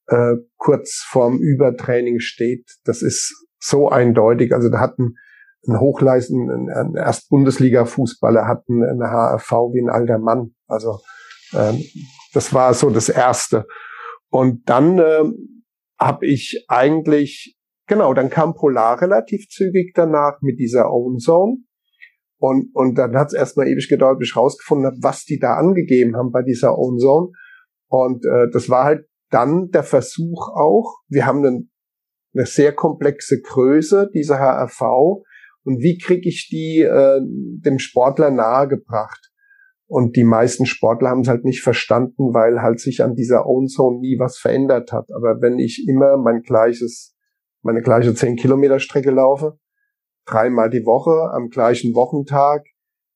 äh, kurz vorm Übertraining steht, das ist so eindeutig. Also da hatten ein Hochleisten, ein, erst Bundesliga-Fußballer hatten eine HRV wie ein alter Mann. Also ähm, das war so das Erste. Und dann äh, habe ich eigentlich Genau, dann kam Polar relativ zügig danach mit dieser Own Zone. Und, und dann hat es erstmal ewig gedauert, bis ich rausgefunden habe, was die da angegeben haben bei dieser Own Zone. Und äh, das war halt dann der Versuch auch, wir haben einen, eine sehr komplexe Größe, dieser HRV, und wie kriege ich die äh, dem Sportler nahegebracht? Und die meisten Sportler haben es halt nicht verstanden, weil halt sich an dieser Own Zone nie was verändert hat. Aber wenn ich immer mein gleiches meine gleiche 10 Kilometer Strecke laufe, dreimal die Woche am gleichen Wochentag.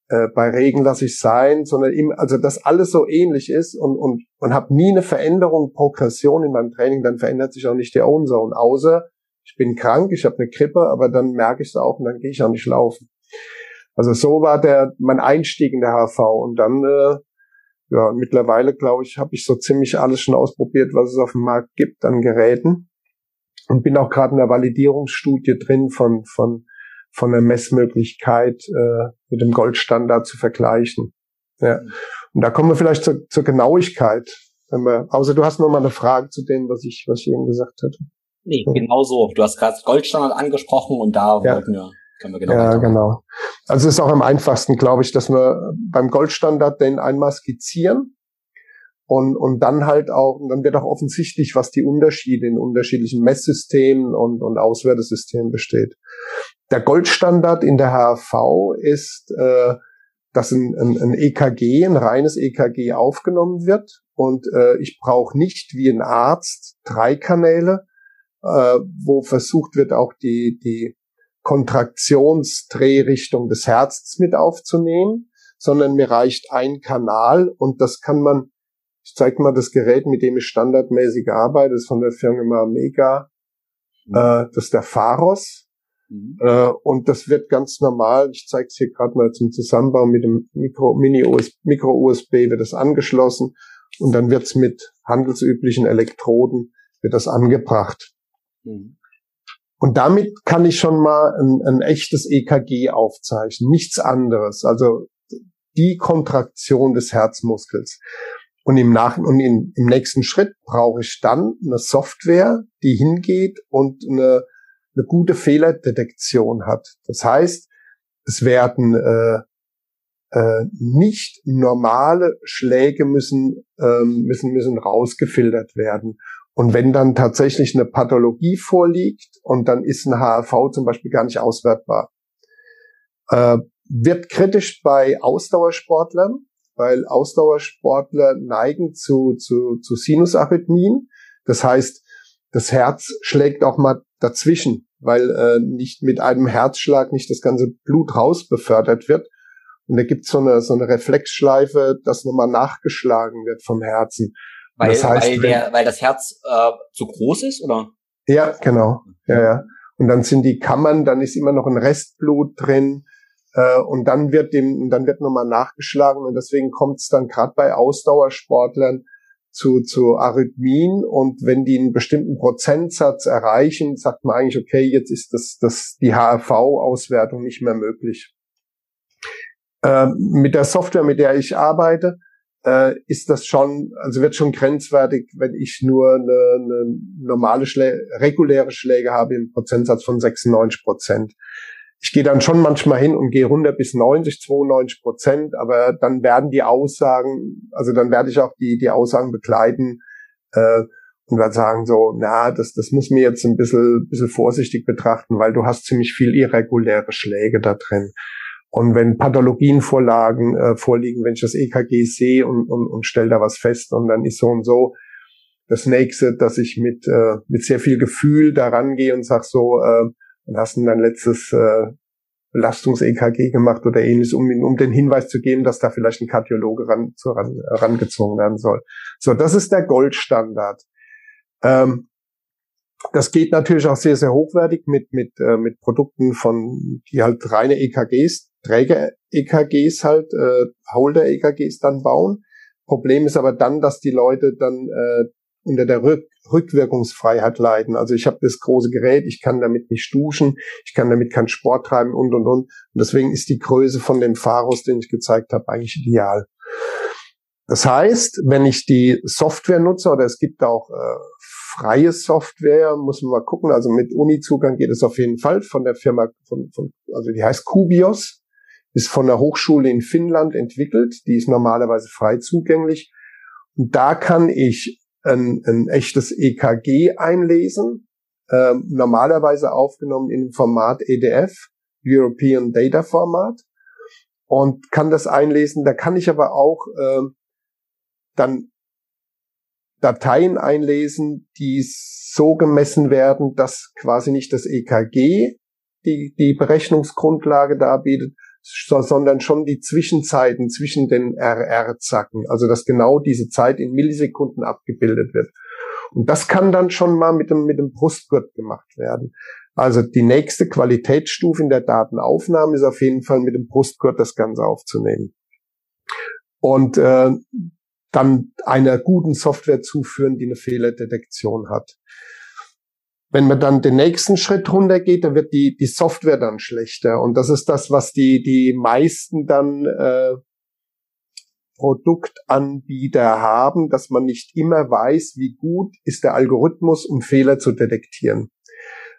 Äh, bei Regen lasse ich sein, sondern eben, also dass alles so ähnlich ist und und und habe nie eine Veränderung, Progression in meinem Training, dann verändert sich auch nicht der Own Zone, außer ich bin krank, ich habe eine Grippe, aber dann merke ich es auch und dann gehe ich auch nicht laufen. Also so war der mein Einstieg in der HV und dann äh, ja mittlerweile glaube ich habe ich so ziemlich alles schon ausprobiert, was es auf dem Markt gibt an Geräten und bin auch gerade in der Validierungsstudie drin von von von der Messmöglichkeit äh, mit dem Goldstandard zu vergleichen. Ja. Und da kommen wir vielleicht zur, zur Genauigkeit. Wenn wir, außer du hast noch mal eine Frage zu dem, was ich was ich eben gesagt hatte. Nee, genau so. Du hast gerade Goldstandard angesprochen und da ja. wollten wir können wir genau. Ja, genau. Also es ist auch am einfachsten, glaube ich, dass wir beim Goldstandard den einmal skizzieren und, und dann halt auch, und dann wird auch offensichtlich, was die Unterschiede in unterschiedlichen Messsystemen und, und Auswertesystemen besteht. Der Goldstandard in der HRV ist, äh, dass ein, ein, ein EKG, ein reines EKG aufgenommen wird und äh, ich brauche nicht wie ein Arzt drei Kanäle, äh, wo versucht wird, auch die, die Kontraktionsdrehrichtung des Herzens mit aufzunehmen, sondern mir reicht ein Kanal und das kann man ich zeige mal das Gerät, mit dem ich standardmäßig arbeite, das ist von der Firma Mega. Mhm. Äh, das ist der Pharos. Mhm. Äh, und das wird ganz normal, ich zeige es hier gerade mal zum Zusammenbau mit dem Micro, Mini-USB, Micro-USB wird das angeschlossen und dann wird's mit handelsüblichen Elektroden wird das angebracht. Mhm. Und damit kann ich schon mal ein, ein echtes EKG aufzeichnen, nichts anderes. Also die Kontraktion des Herzmuskels. Und im Nach und in, im nächsten Schritt brauche ich dann eine Software, die hingeht und eine, eine gute Fehlerdetektion hat. Das heißt, es werden äh, äh, nicht normale Schläge müssen, ähm, müssen, müssen rausgefiltert werden. Und wenn dann tatsächlich eine Pathologie vorliegt und dann ist ein HRV zum Beispiel gar nicht auswertbar, äh, wird kritisch bei Ausdauersportlern, weil Ausdauersportler neigen zu, zu, zu Sinusarrhythmien. Das heißt, das Herz schlägt auch mal dazwischen, weil äh, nicht mit einem Herzschlag nicht das ganze Blut raus befördert wird. Und da gibt so eine, so eine Reflexschleife, dass nochmal nachgeschlagen wird vom Herzen. Weil, das heißt, weil, der, weil das Herz äh, zu groß ist, oder? Ja, genau. Ja, ja. Und dann sind die Kammern, dann ist immer noch ein Restblut drin. Äh, und dann wird dem, dann wird nochmal nachgeschlagen und deswegen kommt es dann gerade bei Ausdauersportlern zu, zu Arrhythmien und wenn die einen bestimmten Prozentsatz erreichen, sagt man eigentlich, okay, jetzt ist das, das die HRV-Auswertung nicht mehr möglich. Äh, mit der Software, mit der ich arbeite, äh, ist das schon, also wird schon grenzwertig, wenn ich nur eine, eine normale Schlä reguläre Schläge habe im Prozentsatz von 96 Prozent ich gehe dann schon manchmal hin und gehe runter bis 90, 92 Prozent, aber dann werden die Aussagen, also dann werde ich auch die, die Aussagen begleiten äh, und werde sagen so, na, das, das muss mir jetzt ein bisschen, bisschen vorsichtig betrachten, weil du hast ziemlich viel irreguläre Schläge da drin. Und wenn Pathologien vorlagen, äh, vorliegen, wenn ich das EKG sehe und, und, und stelle da was fest und dann ist so und so, das nächste, dass ich mit, äh, mit sehr viel Gefühl daran gehe und sag so, äh, und hast du dein letztes äh, Belastungs-EKG gemacht oder ähnliches, um, um den Hinweis zu geben, dass da vielleicht ein Kardiologe ran, zu, ran, rangezogen werden soll. So, das ist der Goldstandard. Ähm, das geht natürlich auch sehr, sehr hochwertig mit, mit, äh, mit Produkten von, die halt reine EKGs, Träger-EKGs halt, äh, Holder-EKGs dann bauen. Problem ist aber dann, dass die Leute dann äh, unter der Rück Rückwirkungsfreiheit leiden. Also ich habe das große Gerät, ich kann damit nicht duschen, ich kann damit keinen Sport treiben und und und. Und deswegen ist die Größe von dem Pharos, den ich gezeigt habe, eigentlich ideal. Das heißt, wenn ich die Software nutze, oder es gibt auch äh, freie Software, muss man mal gucken. Also mit Uni-Zugang geht es auf jeden Fall von der Firma, von, von, also die heißt Kubios, ist von der Hochschule in Finnland entwickelt. Die ist normalerweise frei zugänglich. Und da kann ich ein, ein echtes EKG einlesen, äh, normalerweise aufgenommen im Format EDF, European Data Format, und kann das einlesen. Da kann ich aber auch äh, dann Dateien einlesen, die so gemessen werden, dass quasi nicht das EKG die, die Berechnungsgrundlage darbietet, sondern schon die Zwischenzeiten zwischen den RR-Zacken, also dass genau diese Zeit in Millisekunden abgebildet wird. Und das kann dann schon mal mit dem, mit dem Brustgurt gemacht werden. Also die nächste Qualitätsstufe in der Datenaufnahme ist auf jeden Fall mit dem Brustgurt das Ganze aufzunehmen. Und äh, dann einer guten Software zuführen, die eine Fehlerdetektion hat. Wenn man dann den nächsten Schritt runtergeht, dann wird die, die Software dann schlechter. Und das ist das, was die, die meisten dann äh, Produktanbieter haben, dass man nicht immer weiß, wie gut ist der Algorithmus, um Fehler zu detektieren.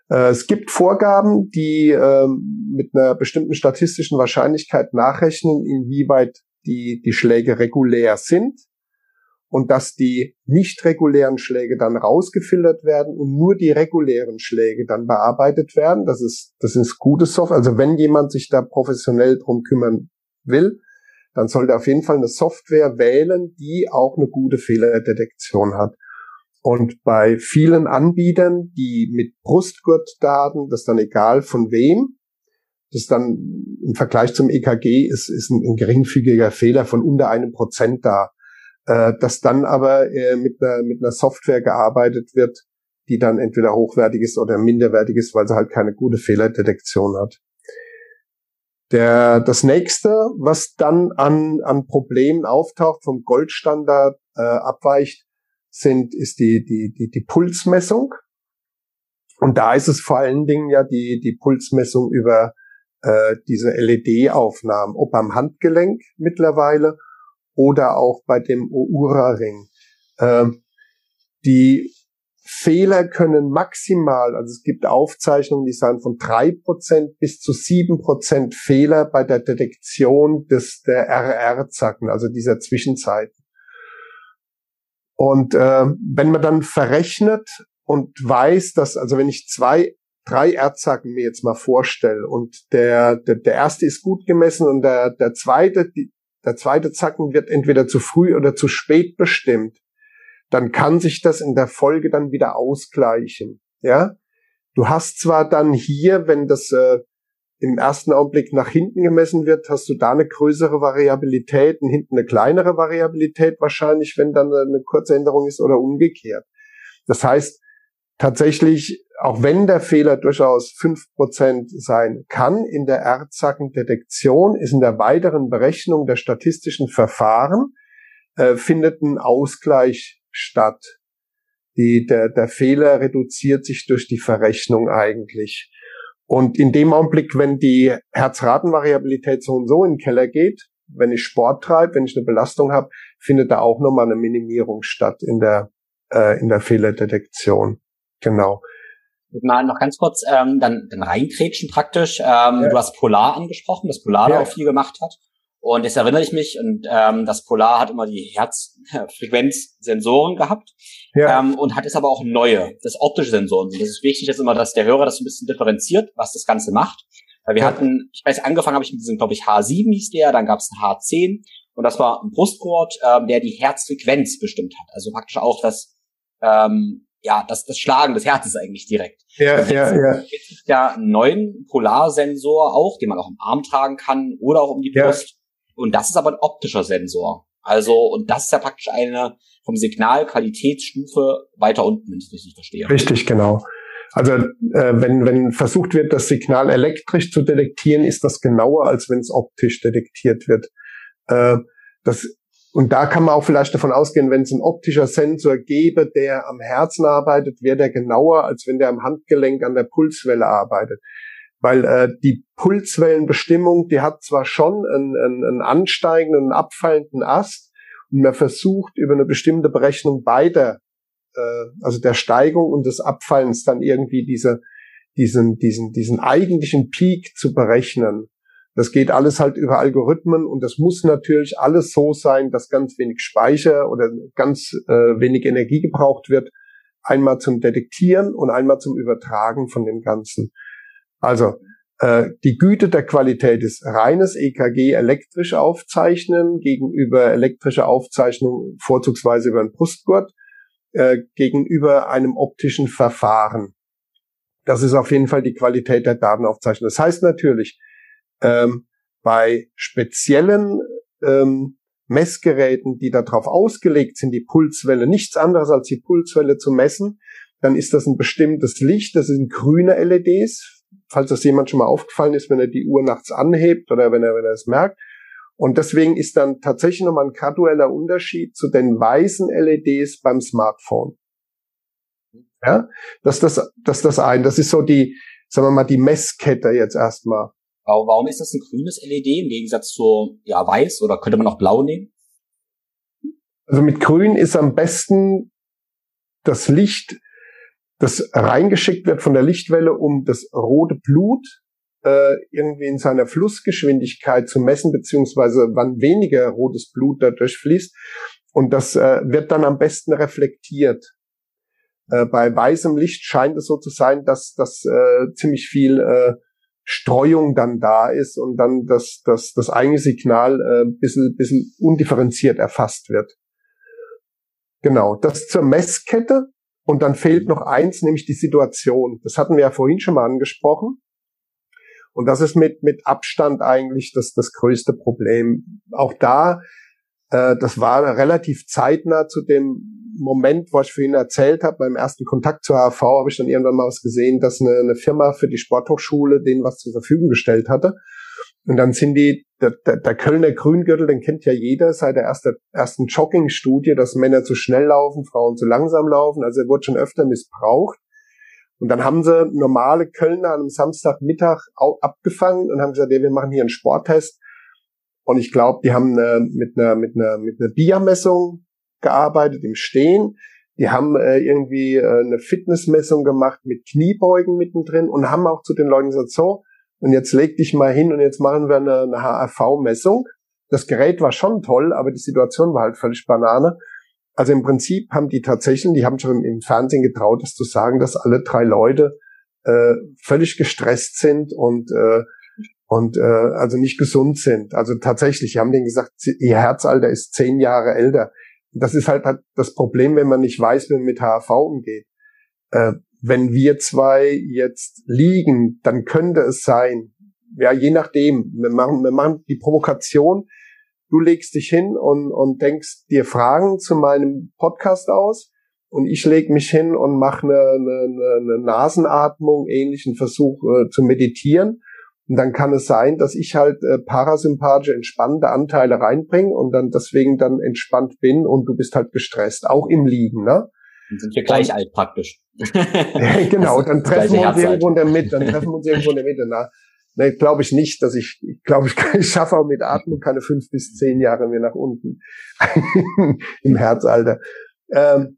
Äh, es gibt Vorgaben, die äh, mit einer bestimmten statistischen Wahrscheinlichkeit nachrechnen, inwieweit die, die Schläge regulär sind und dass die nicht regulären Schläge dann rausgefiltert werden und nur die regulären Schläge dann bearbeitet werden. Das ist, das ist gute Software. Also wenn jemand sich da professionell drum kümmern will, dann sollte auf jeden Fall eine Software wählen, die auch eine gute Fehlerdetektion hat. Und bei vielen Anbietern, die mit Brustgurtdaten, das ist dann egal von wem, das dann im Vergleich zum EKG ist, ist ein, ein geringfügiger Fehler von unter einem Prozent da äh, dass dann aber äh, mit, einer, mit einer Software gearbeitet wird, die dann entweder hochwertig ist oder minderwertig ist, weil sie halt keine gute Fehlerdetektion hat. Der, das nächste, was dann an, an Problemen auftaucht, vom Goldstandard äh, abweicht, sind, ist die, die, die, die Pulsmessung. Und da ist es vor allen Dingen ja die, die Pulsmessung über äh, diese LED-Aufnahmen, ob am Handgelenk mittlerweile oder auch bei dem Oura-Ring. Ähm, die Fehler können maximal, also es gibt Aufzeichnungen, die sagen von drei Prozent bis zu sieben Prozent Fehler bei der Detektion des, der RR-Zacken, also dieser Zwischenzeit. Und äh, wenn man dann verrechnet und weiß, dass, also wenn ich zwei, drei Erdzacken mir jetzt mal vorstelle und der, der, der erste ist gut gemessen und der, der zweite, die, der zweite Zacken wird entweder zu früh oder zu spät bestimmt, dann kann sich das in der Folge dann wieder ausgleichen. Ja, du hast zwar dann hier, wenn das äh, im ersten Augenblick nach hinten gemessen wird, hast du da eine größere Variabilität und hinten eine kleinere Variabilität wahrscheinlich, wenn dann eine kurze Änderung ist oder umgekehrt. Das heißt, tatsächlich, auch wenn der Fehler durchaus fünf Prozent sein kann, in der Erdzackendetektion ist in der weiteren Berechnung der statistischen Verfahren äh, findet ein Ausgleich statt. Die, der, der Fehler reduziert sich durch die Verrechnung eigentlich. Und in dem Augenblick, wenn die Herzratenvariabilität so und so in den Keller geht, wenn ich Sport treibe, wenn ich eine Belastung habe, findet da auch nochmal eine Minimierung statt in der, äh, in der Fehlerdetektion. Genau. Mal noch ganz kurz ähm, dann, dann reinkrätschen praktisch. Ähm, ja. Du hast Polar angesprochen, das Polar ja. da auch viel gemacht hat. Und jetzt erinnere ich mich, und ähm, das Polar hat immer die Herzfrequenzsensoren gehabt ja. ähm, und hat jetzt aber auch neue, das optische Sensoren. Und das ist wichtig, dass immer, dass der Hörer das ein bisschen differenziert, was das Ganze macht. Weil wir ja. hatten, ich weiß, angefangen habe ich mit diesem, glaube ich, H7 hieß der, dann gab es einen H10 und das war ein Brustgurt, ähm, der die Herzfrequenz bestimmt hat. Also praktisch auch das, ähm, ja, das, das Schlagen des Herzens eigentlich direkt. Ja, jetzt, ja, ja. Jetzt gibt ja einen neuen Polarsensor auch, den man auch im Arm tragen kann oder auch um die Brust. Ja und das ist aber ein optischer Sensor. Also, und das ist ja praktisch eine vom Signal Qualitätsstufe weiter unten, wenn ich es richtig verstehe. Richtig, genau. Also äh, wenn, wenn versucht wird, das Signal elektrisch zu detektieren, ist das genauer, als wenn es optisch detektiert wird. Äh, das, und da kann man auch vielleicht davon ausgehen, wenn es ein optischer Sensor gäbe, der am Herzen arbeitet, wäre der genauer, als wenn der am Handgelenk an der Pulswelle arbeitet weil äh, die Pulswellenbestimmung, die hat zwar schon einen, einen, einen ansteigenden, einen abfallenden Ast und man versucht über eine bestimmte Berechnung beider, äh, also der Steigung und des Abfallens dann irgendwie diese, diesen, diesen, diesen eigentlichen Peak zu berechnen. Das geht alles halt über Algorithmen und das muss natürlich alles so sein, dass ganz wenig Speicher oder ganz äh, wenig Energie gebraucht wird. Einmal zum Detektieren und einmal zum Übertragen von dem Ganzen. Also äh, die Güte der Qualität ist reines EKG elektrisch aufzeichnen gegenüber elektrischer Aufzeichnung vorzugsweise über einen Brustgurt äh, gegenüber einem optischen Verfahren. Das ist auf jeden Fall die Qualität der Datenaufzeichnung. Das heißt natürlich, ähm, bei speziellen ähm, Messgeräten, die darauf ausgelegt sind, die Pulswelle, nichts anderes als die Pulswelle zu messen, dann ist das ein bestimmtes Licht, das sind grüne LEDs, falls das jemand schon mal aufgefallen ist, wenn er die Uhr nachts anhebt oder wenn er, wenn er es merkt. Und deswegen ist dann tatsächlich nochmal ein gradueller Unterschied zu den weißen LEDs beim Smartphone. Ja, das, das, das, das ein. Das ist so die, sagen wir mal, die Messkette jetzt erstmal. Warum ist das ein grünes LED im Gegensatz zu, ja, weiß oder könnte man auch blau nehmen? Also mit grün ist am besten das Licht das reingeschickt wird von der Lichtwelle, um das rote Blut äh, irgendwie in seiner Flussgeschwindigkeit zu messen, beziehungsweise wann weniger rotes Blut dadurch fließt. Und das äh, wird dann am besten reflektiert. Äh, bei weißem Licht scheint es so zu sein, dass das äh, ziemlich viel äh, Streuung dann da ist und dann das, das, das eigene Signal äh, bisschen, bisschen undifferenziert erfasst wird. Genau, das zur Messkette. Und dann fehlt noch eins, nämlich die Situation. Das hatten wir ja vorhin schon mal angesprochen. Und das ist mit, mit Abstand eigentlich das, das größte Problem. Auch da, äh, das war relativ zeitnah zu dem Moment, wo ich vorhin erzählt habe, beim ersten Kontakt zur HV habe ich dann irgendwann mal was gesehen, dass eine, eine Firma für die Sporthochschule denen was zur Verfügung gestellt hatte. Und dann sind die, der, der, der Kölner Grüngürtel, den kennt ja jeder seit der ersten, ersten Jogging-Studie, dass Männer zu schnell laufen, Frauen zu langsam laufen. Also er wurde schon öfter missbraucht. Und dann haben sie normale Kölner an einem Samstagmittag abgefangen und haben gesagt, ja, wir machen hier einen Sporttest. Und ich glaube, die haben äh, mit einer mit einer mit einer Biermessung gearbeitet im Stehen. Die haben äh, irgendwie äh, eine Fitnessmessung gemacht mit Kniebeugen mittendrin und haben auch zu den Leuten gesagt, so, und jetzt leg dich mal hin und jetzt machen wir eine, eine HRV-Messung. Das Gerät war schon toll, aber die Situation war halt völlig Banane. Also im Prinzip haben die tatsächlich, die haben schon im Fernsehen getraut, das zu sagen, dass alle drei Leute äh, völlig gestresst sind und äh, und äh, also nicht gesund sind. Also tatsächlich, die haben denen gesagt, ihr Herzalter ist zehn Jahre älter. Das ist halt das Problem, wenn man nicht weiß, wie man mit HAV umgeht. Äh, wenn wir zwei jetzt liegen, dann könnte es sein, ja, je nachdem, wir machen, wir machen die Provokation, du legst dich hin und, und denkst dir Fragen zu meinem Podcast aus und ich leg mich hin und mache eine, eine, eine Nasenatmung, ähnlichen Versuch äh, zu meditieren. Und dann kann es sein, dass ich halt äh, parasympathische, entspannende Anteile reinbringe und dann deswegen dann entspannt bin und du bist halt gestresst, auch im Liegen, ne? Dann sind wir gleich alt praktisch. [LAUGHS] genau, dann [LAUGHS] treffen wir uns irgendwo in der Mitte, dann treffen wir uns irgendwo in der Mitte. Na, ne, glaube ich nicht, dass ich, glaube ich, [LAUGHS] ich schaffe auch mit Atmung keine fünf bis zehn Jahre mehr nach unten im Herzalter. Ähm,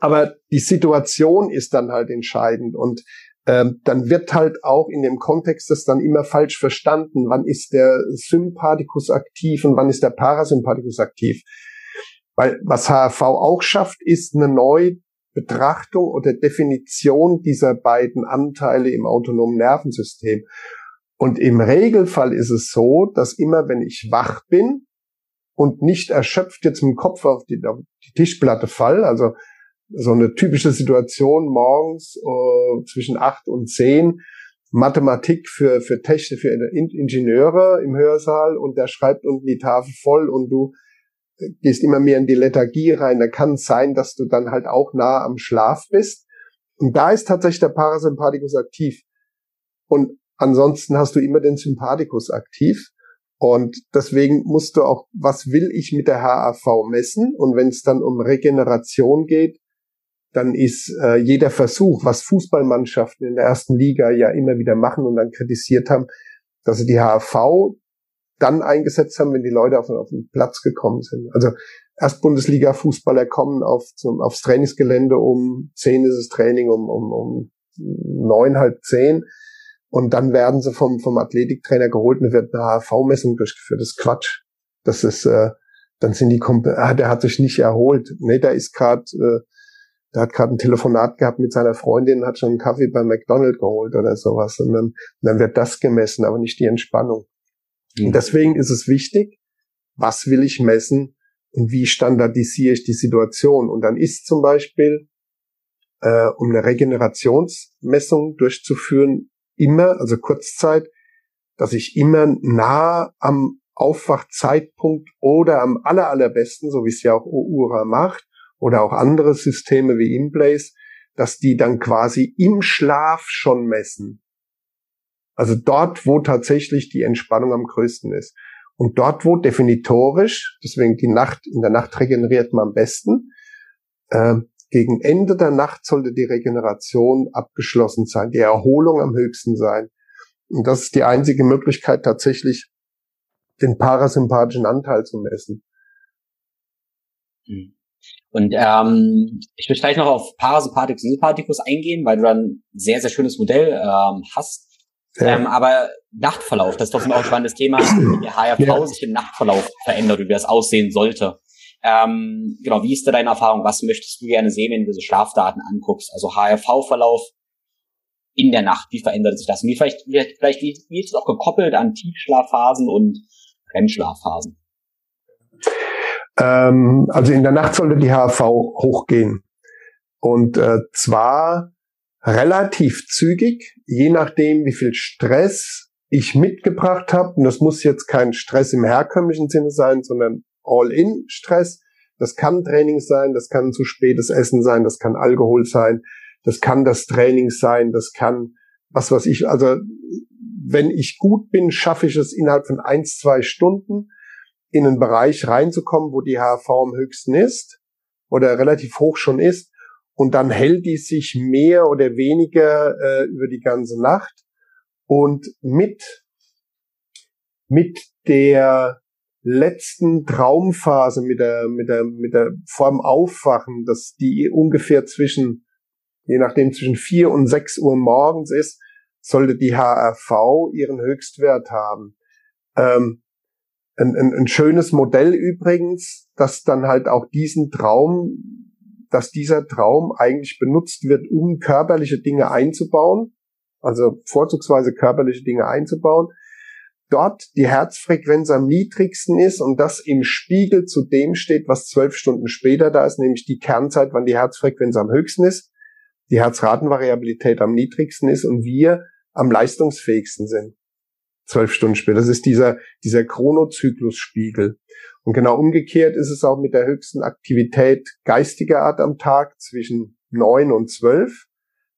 aber die Situation ist dann halt entscheidend und ähm, dann wird halt auch in dem Kontext das dann immer falsch verstanden. Wann ist der Sympathikus aktiv und wann ist der Parasympathikus aktiv? Weil was HRV auch schafft, ist eine Neubetrachtung oder Definition dieser beiden Anteile im autonomen Nervensystem. Und im Regelfall ist es so, dass immer wenn ich wach bin und nicht erschöpft jetzt dem Kopf auf die, auf die Tischplatte fall, also so eine typische Situation morgens äh, zwischen acht und zehn, Mathematik für, für Technik, für Ingenieure im Hörsaal und der schreibt unten die Tafel voll und du gehst immer mehr in die Lethargie rein, dann kann es sein, dass du dann halt auch nah am Schlaf bist. Und da ist tatsächlich der Parasympathikus aktiv. Und ansonsten hast du immer den Sympathikus aktiv. Und deswegen musst du auch, was will ich mit der HAV messen? Und wenn es dann um Regeneration geht, dann ist äh, jeder Versuch, was Fußballmannschaften in der ersten Liga ja immer wieder machen und dann kritisiert haben, dass sie die HAV dann eingesetzt haben, wenn die Leute auf, auf den Platz gekommen sind. Also erst Bundesliga-Fußballer kommen auf, zum, aufs Trainingsgelände um zehn ist das Training, um, um, um neun, halb zehn. Und dann werden sie vom, vom Athletiktrainer geholt und wird eine HV-Messung durchgeführt. Das ist Quatsch. Das ist, äh, dann sind die, ah, der hat sich nicht erholt. Nee, der ist gerade, äh, der hat gerade ein Telefonat gehabt mit seiner Freundin, hat schon einen Kaffee bei McDonald's geholt oder sowas. Und dann, dann wird das gemessen, aber nicht die Entspannung. Und deswegen ist es wichtig, was will ich messen und wie standardisiere ich die Situation. Und dann ist zum Beispiel, äh, um eine Regenerationsmessung durchzuführen, immer, also Kurzzeit, dass ich immer nah am Aufwachzeitpunkt oder am aller, allerbesten, so wie es ja auch OURA macht, oder auch andere Systeme wie Inblaze, dass die dann quasi im Schlaf schon messen. Also dort, wo tatsächlich die Entspannung am größten ist. Und dort, wo definitorisch, deswegen die Nacht, in der Nacht regeneriert man am besten, äh, gegen Ende der Nacht sollte die Regeneration abgeschlossen sein, die Erholung am höchsten sein. Und das ist die einzige Möglichkeit, tatsächlich den parasympathischen Anteil zu messen. Hm. Und ähm, ich will gleich noch auf Parasympathikus Sympathikus eingehen, weil du dann ein sehr, sehr schönes Modell ähm, hast. Ja. Ähm, aber Nachtverlauf, das ist doch auch ein spannendes Thema, wie die HRV ja. sich im Nachtverlauf verändert, wie das aussehen sollte. Ähm, genau, wie ist da deine Erfahrung? Was möchtest du gerne sehen, wenn du diese Schlafdaten anguckst? Also HRV-Verlauf in der Nacht, wie verändert sich das? Und wie vielleicht, vielleicht wie, wie ist es auch gekoppelt an Tiefschlafphasen und REM-Schlafphasen? Ähm, also in der Nacht sollte die HRV hochgehen. Und äh, zwar relativ zügig, je nachdem, wie viel Stress ich mitgebracht habe. Und das muss jetzt kein Stress im herkömmlichen Sinne sein, sondern All-in-Stress. Das kann Training sein, das kann zu spätes Essen sein, das kann Alkohol sein, das kann das Training sein, das kann was weiß ich. Also wenn ich gut bin, schaffe ich es innerhalb von eins, zwei Stunden in einen Bereich reinzukommen, wo die HV am höchsten ist oder relativ hoch schon ist und dann hält die sich mehr oder weniger äh, über die ganze Nacht und mit mit der letzten Traumphase mit der, mit der, mit der vorm Aufwachen, dass die ungefähr zwischen, je nachdem zwischen vier und sechs Uhr morgens ist, sollte die HRV ihren Höchstwert haben. Ähm, ein, ein, ein schönes Modell übrigens, dass dann halt auch diesen Traum, dass dieser Traum eigentlich benutzt wird, um körperliche Dinge einzubauen, also vorzugsweise körperliche Dinge einzubauen, dort die Herzfrequenz am niedrigsten ist und das im Spiegel zu dem steht, was zwölf Stunden später da ist, nämlich die Kernzeit, wann die Herzfrequenz am höchsten ist, die Herzratenvariabilität am niedrigsten ist und wir am leistungsfähigsten sind. Zwölf Stunden später. Das ist dieser, dieser Chronozyklusspiegel. Und genau umgekehrt ist es auch mit der höchsten Aktivität geistiger Art am Tag zwischen neun und zwölf.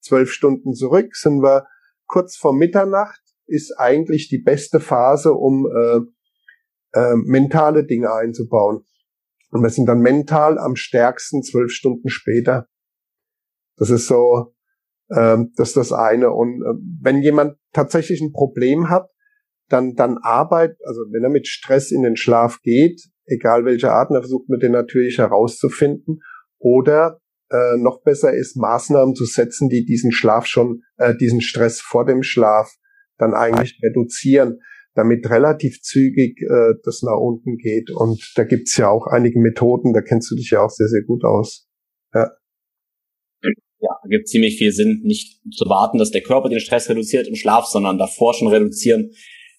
Zwölf Stunden zurück sind wir kurz vor Mitternacht ist eigentlich die beste Phase, um äh, äh, mentale Dinge einzubauen. Und wir sind dann mental am stärksten zwölf Stunden später. Das ist so, äh, das ist das eine. Und äh, wenn jemand tatsächlich ein Problem hat, dann, dann arbeitet, also wenn er mit Stress in den Schlaf geht, egal welcher Art, dann versucht man den natürlich herauszufinden. Oder äh, noch besser ist, Maßnahmen zu setzen, die diesen Schlaf schon, äh, diesen Stress vor dem Schlaf dann eigentlich reduzieren, damit relativ zügig äh, das nach unten geht. Und da gibt's ja auch einige Methoden, da kennst du dich ja auch sehr, sehr gut aus. Ja. Ja, gibt ziemlich viel Sinn, nicht zu warten, dass der Körper den Stress reduziert im Schlaf, sondern davor schon reduzieren,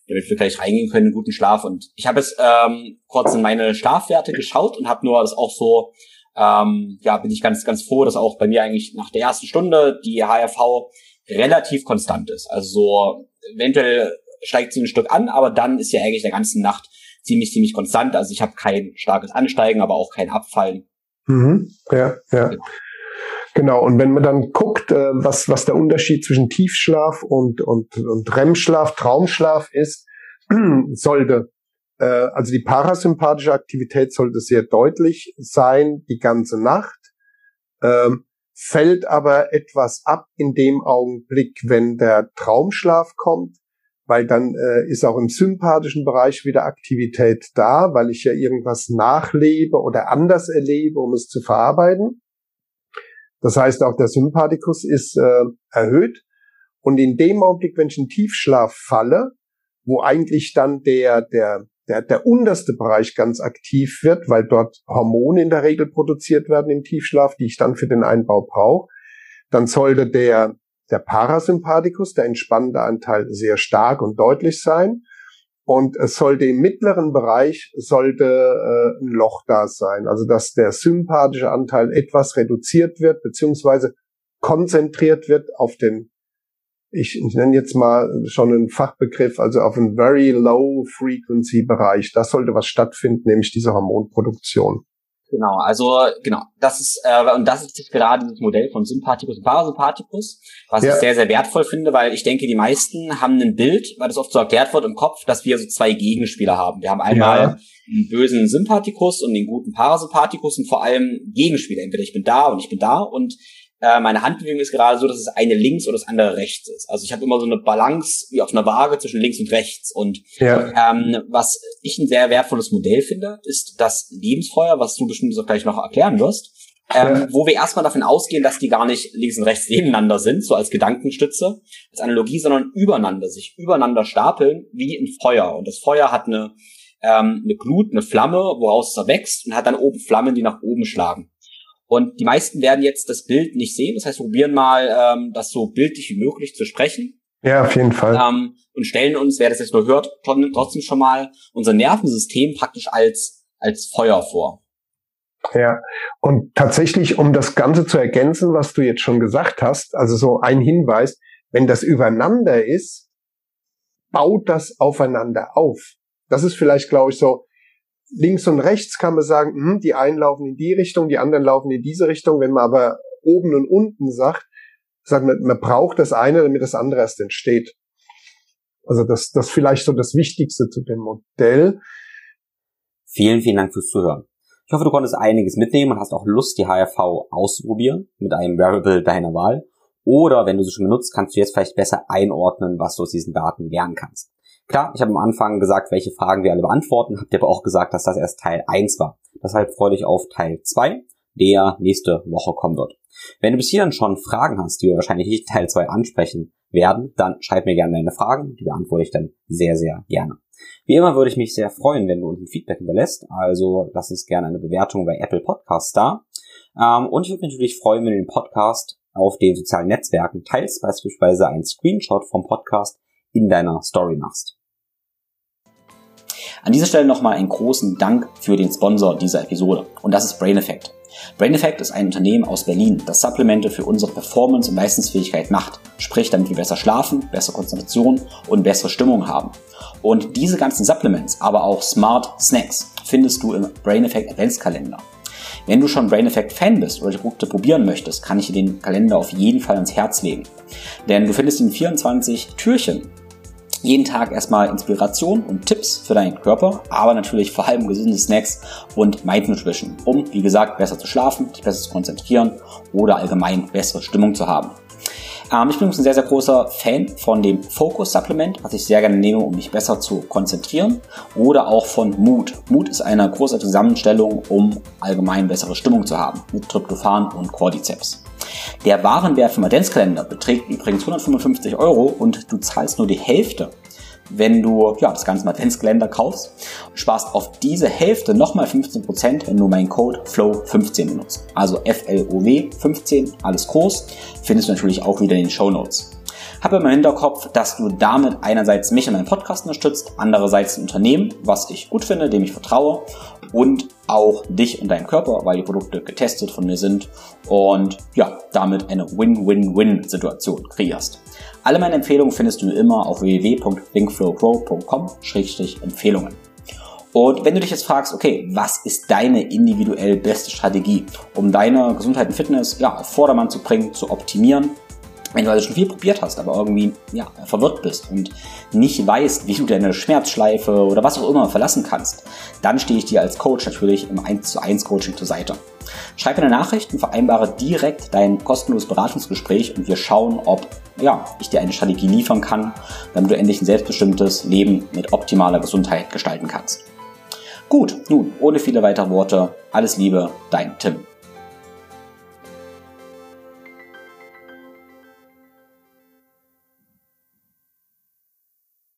damit wir gleich reingehen können guten Schlaf. Und ich habe jetzt ähm, kurz in meine Schlafwerte geschaut und habe nur das auch so, ähm, ja, bin ich ganz, ganz froh, dass auch bei mir eigentlich nach der ersten Stunde die HRV relativ konstant ist. Also so eventuell steigt sie ein Stück an, aber dann ist ja eigentlich der ganzen Nacht ziemlich, ziemlich konstant. Also ich habe kein starkes Ansteigen, aber auch kein Abfallen. Mhm. Ja, ja. Genau, und wenn man dann guckt, äh, was, was der Unterschied zwischen Tiefschlaf und, und, und REM-Schlaf, Traumschlaf ist, [CLEARS THROAT] sollte, äh, also die parasympathische Aktivität sollte sehr deutlich sein, die ganze Nacht. Ähm, fällt aber etwas ab in dem Augenblick, wenn der Traumschlaf kommt, weil dann äh, ist auch im sympathischen Bereich wieder Aktivität da, weil ich ja irgendwas nachlebe oder anders erlebe, um es zu verarbeiten. Das heißt, auch der Sympathikus ist äh, erhöht. Und in dem Augenblick, wenn ich in Tiefschlaf falle, wo eigentlich dann der, der der, der unterste Bereich ganz aktiv wird, weil dort Hormone in der Regel produziert werden im Tiefschlaf, die ich dann für den Einbau brauche, dann sollte der, der Parasympathikus, der entspannende Anteil, sehr stark und deutlich sein. Und es sollte im mittleren Bereich sollte äh, ein Loch da sein, also dass der sympathische Anteil etwas reduziert wird, beziehungsweise konzentriert wird auf den ich, ich nenne jetzt mal schon einen Fachbegriff, also auf einen very low frequency Bereich. Da sollte was stattfinden, nämlich diese Hormonproduktion. Genau, also genau, das ist äh, und das ist gerade das Modell von Sympathikus und Parasympathikus, was ja. ich sehr sehr wertvoll finde, weil ich denke, die meisten haben ein Bild, weil das oft so erklärt wird im Kopf, dass wir so zwei Gegenspieler haben. Wir haben einmal ja. einen bösen Sympathikus und den guten Parasympathikus und vor allem Gegenspieler. Entweder ich bin da und ich bin da und äh, meine Handbewegung ist gerade so, dass es eine links oder das andere rechts ist. Also ich habe immer so eine Balance wie auf einer Waage zwischen links und rechts. Und ja. ähm, was ich ein sehr wertvolles Modell finde, ist das Lebensfeuer, was du bestimmt so gleich noch erklären wirst. Ähm, ja. wo wir erstmal davon ausgehen, dass die gar nicht links und rechts nebeneinander sind, so als Gedankenstütze, als Analogie, sondern übereinander, sich übereinander stapeln wie ein Feuer. Und das Feuer hat eine, ähm, eine Glut, eine Flamme, woraus es erwächst und hat dann oben Flammen, die nach oben schlagen. Und die meisten werden jetzt das Bild nicht sehen. Das heißt, wir probieren mal, ähm, das so bildlich wie möglich zu sprechen. Ja, auf jeden Fall. Ähm, und stellen uns, wer das jetzt nur hört, trotzdem schon mal unser Nervensystem praktisch als, als Feuer vor. Ja, und tatsächlich, um das Ganze zu ergänzen, was du jetzt schon gesagt hast, also so ein Hinweis, wenn das übereinander ist, baut das aufeinander auf. Das ist vielleicht, glaube ich, so links und rechts kann man sagen, hm, die einen laufen in die Richtung, die anderen laufen in diese Richtung. Wenn man aber oben und unten sagt, sagt man, man braucht das eine, damit das andere erst entsteht. Also das, das vielleicht so das Wichtigste zu dem Modell. Vielen, vielen Dank fürs Zuhören. Ich hoffe, du konntest einiges mitnehmen und hast auch Lust, die HRV auszuprobieren mit einem Variable deiner Wahl. Oder wenn du sie schon benutzt, kannst du jetzt vielleicht besser einordnen, was du aus diesen Daten lernen kannst. Klar, ich habe am Anfang gesagt, welche Fragen wir alle beantworten, habt ihr aber auch gesagt, dass das erst Teil 1 war. Deshalb freue dich auf Teil 2, der nächste Woche kommen wird. Wenn du bis hierhin schon Fragen hast, die wir wahrscheinlich nicht Teil 2 ansprechen werden, dann schreib mir gerne deine Fragen, die beantworte ich dann sehr, sehr gerne. Wie immer würde ich mich sehr freuen, wenn du uns ein Feedback hinterlässt, also lass uns gerne eine Bewertung bei Apple Podcasts da. Ähm, und ich würde mich natürlich freuen, wenn du den Podcast auf den sozialen Netzwerken teilst, beispielsweise einen Screenshot vom Podcast in deiner Story machst. An dieser Stelle nochmal einen großen Dank für den Sponsor dieser Episode und das ist Brain Effect. Brain Effect ist ein Unternehmen aus Berlin, das Supplemente für unsere Performance und Leistungsfähigkeit macht, sprich damit wir besser schlafen, bessere Konzentration und bessere Stimmung haben. Und diese ganzen Supplements, aber auch Smart Snacks findest du im Brain Effect Adventskalender. Wenn du schon Brain Effect Fan bist oder die Produkte probieren möchtest, kann ich dir den Kalender auf jeden Fall ans Herz legen. Denn du findest in 24 Türchen jeden Tag erstmal Inspiration und Tipps für deinen Körper, aber natürlich vor allem gesunde Snacks und Mind Nutrition, um, wie gesagt, besser zu schlafen, dich besser zu konzentrieren oder allgemein bessere Stimmung zu haben. Ähm, ich bin übrigens ein sehr, sehr großer Fan von dem Focus Supplement, was ich sehr gerne nehme, um mich besser zu konzentrieren. Oder auch von Mood. Mood ist eine große Zusammenstellung, um allgemein bessere Stimmung zu haben. Mit Tryptophan und Cordyceps. Der Warenwert vom Adventskalender beträgt übrigens 155 Euro und du zahlst nur die Hälfte wenn du ja, das ganze Adventskalender kaufst. Sparst auf diese Hälfte nochmal 15%, wenn du meinen Code FLOW15 benutzt. Also F-L-O-W 15, alles groß, findest du natürlich auch wieder in den Show Notes. Immer im Hinterkopf, dass du damit einerseits mich und meinen Podcast unterstützt, andererseits ein Unternehmen, was ich gut finde, dem ich vertraue und auch dich und deinen Körper, weil die Produkte getestet von mir sind und ja, damit eine Win-Win-Win-Situation kreierst. Alle meine Empfehlungen findest du immer auf www.thinkflowgrow.com-empfehlungen. Und wenn du dich jetzt fragst, okay, was ist deine individuell beste Strategie, um deine Gesundheit und Fitness ja, auf Vordermann zu bringen, zu optimieren, wenn du also schon viel probiert hast, aber irgendwie ja, verwirrt bist und nicht weißt, wie du deine Schmerzschleife oder was auch immer verlassen kannst, dann stehe ich dir als Coach natürlich im 1 zu 1 Coaching zur Seite. Schreib mir eine Nachricht und vereinbare direkt dein kostenloses Beratungsgespräch und wir schauen, ob ja, ich dir eine Strategie liefern kann, damit du endlich ein selbstbestimmtes Leben mit optimaler Gesundheit gestalten kannst. Gut, nun, ohne viele weitere Worte, alles Liebe, dein Tim.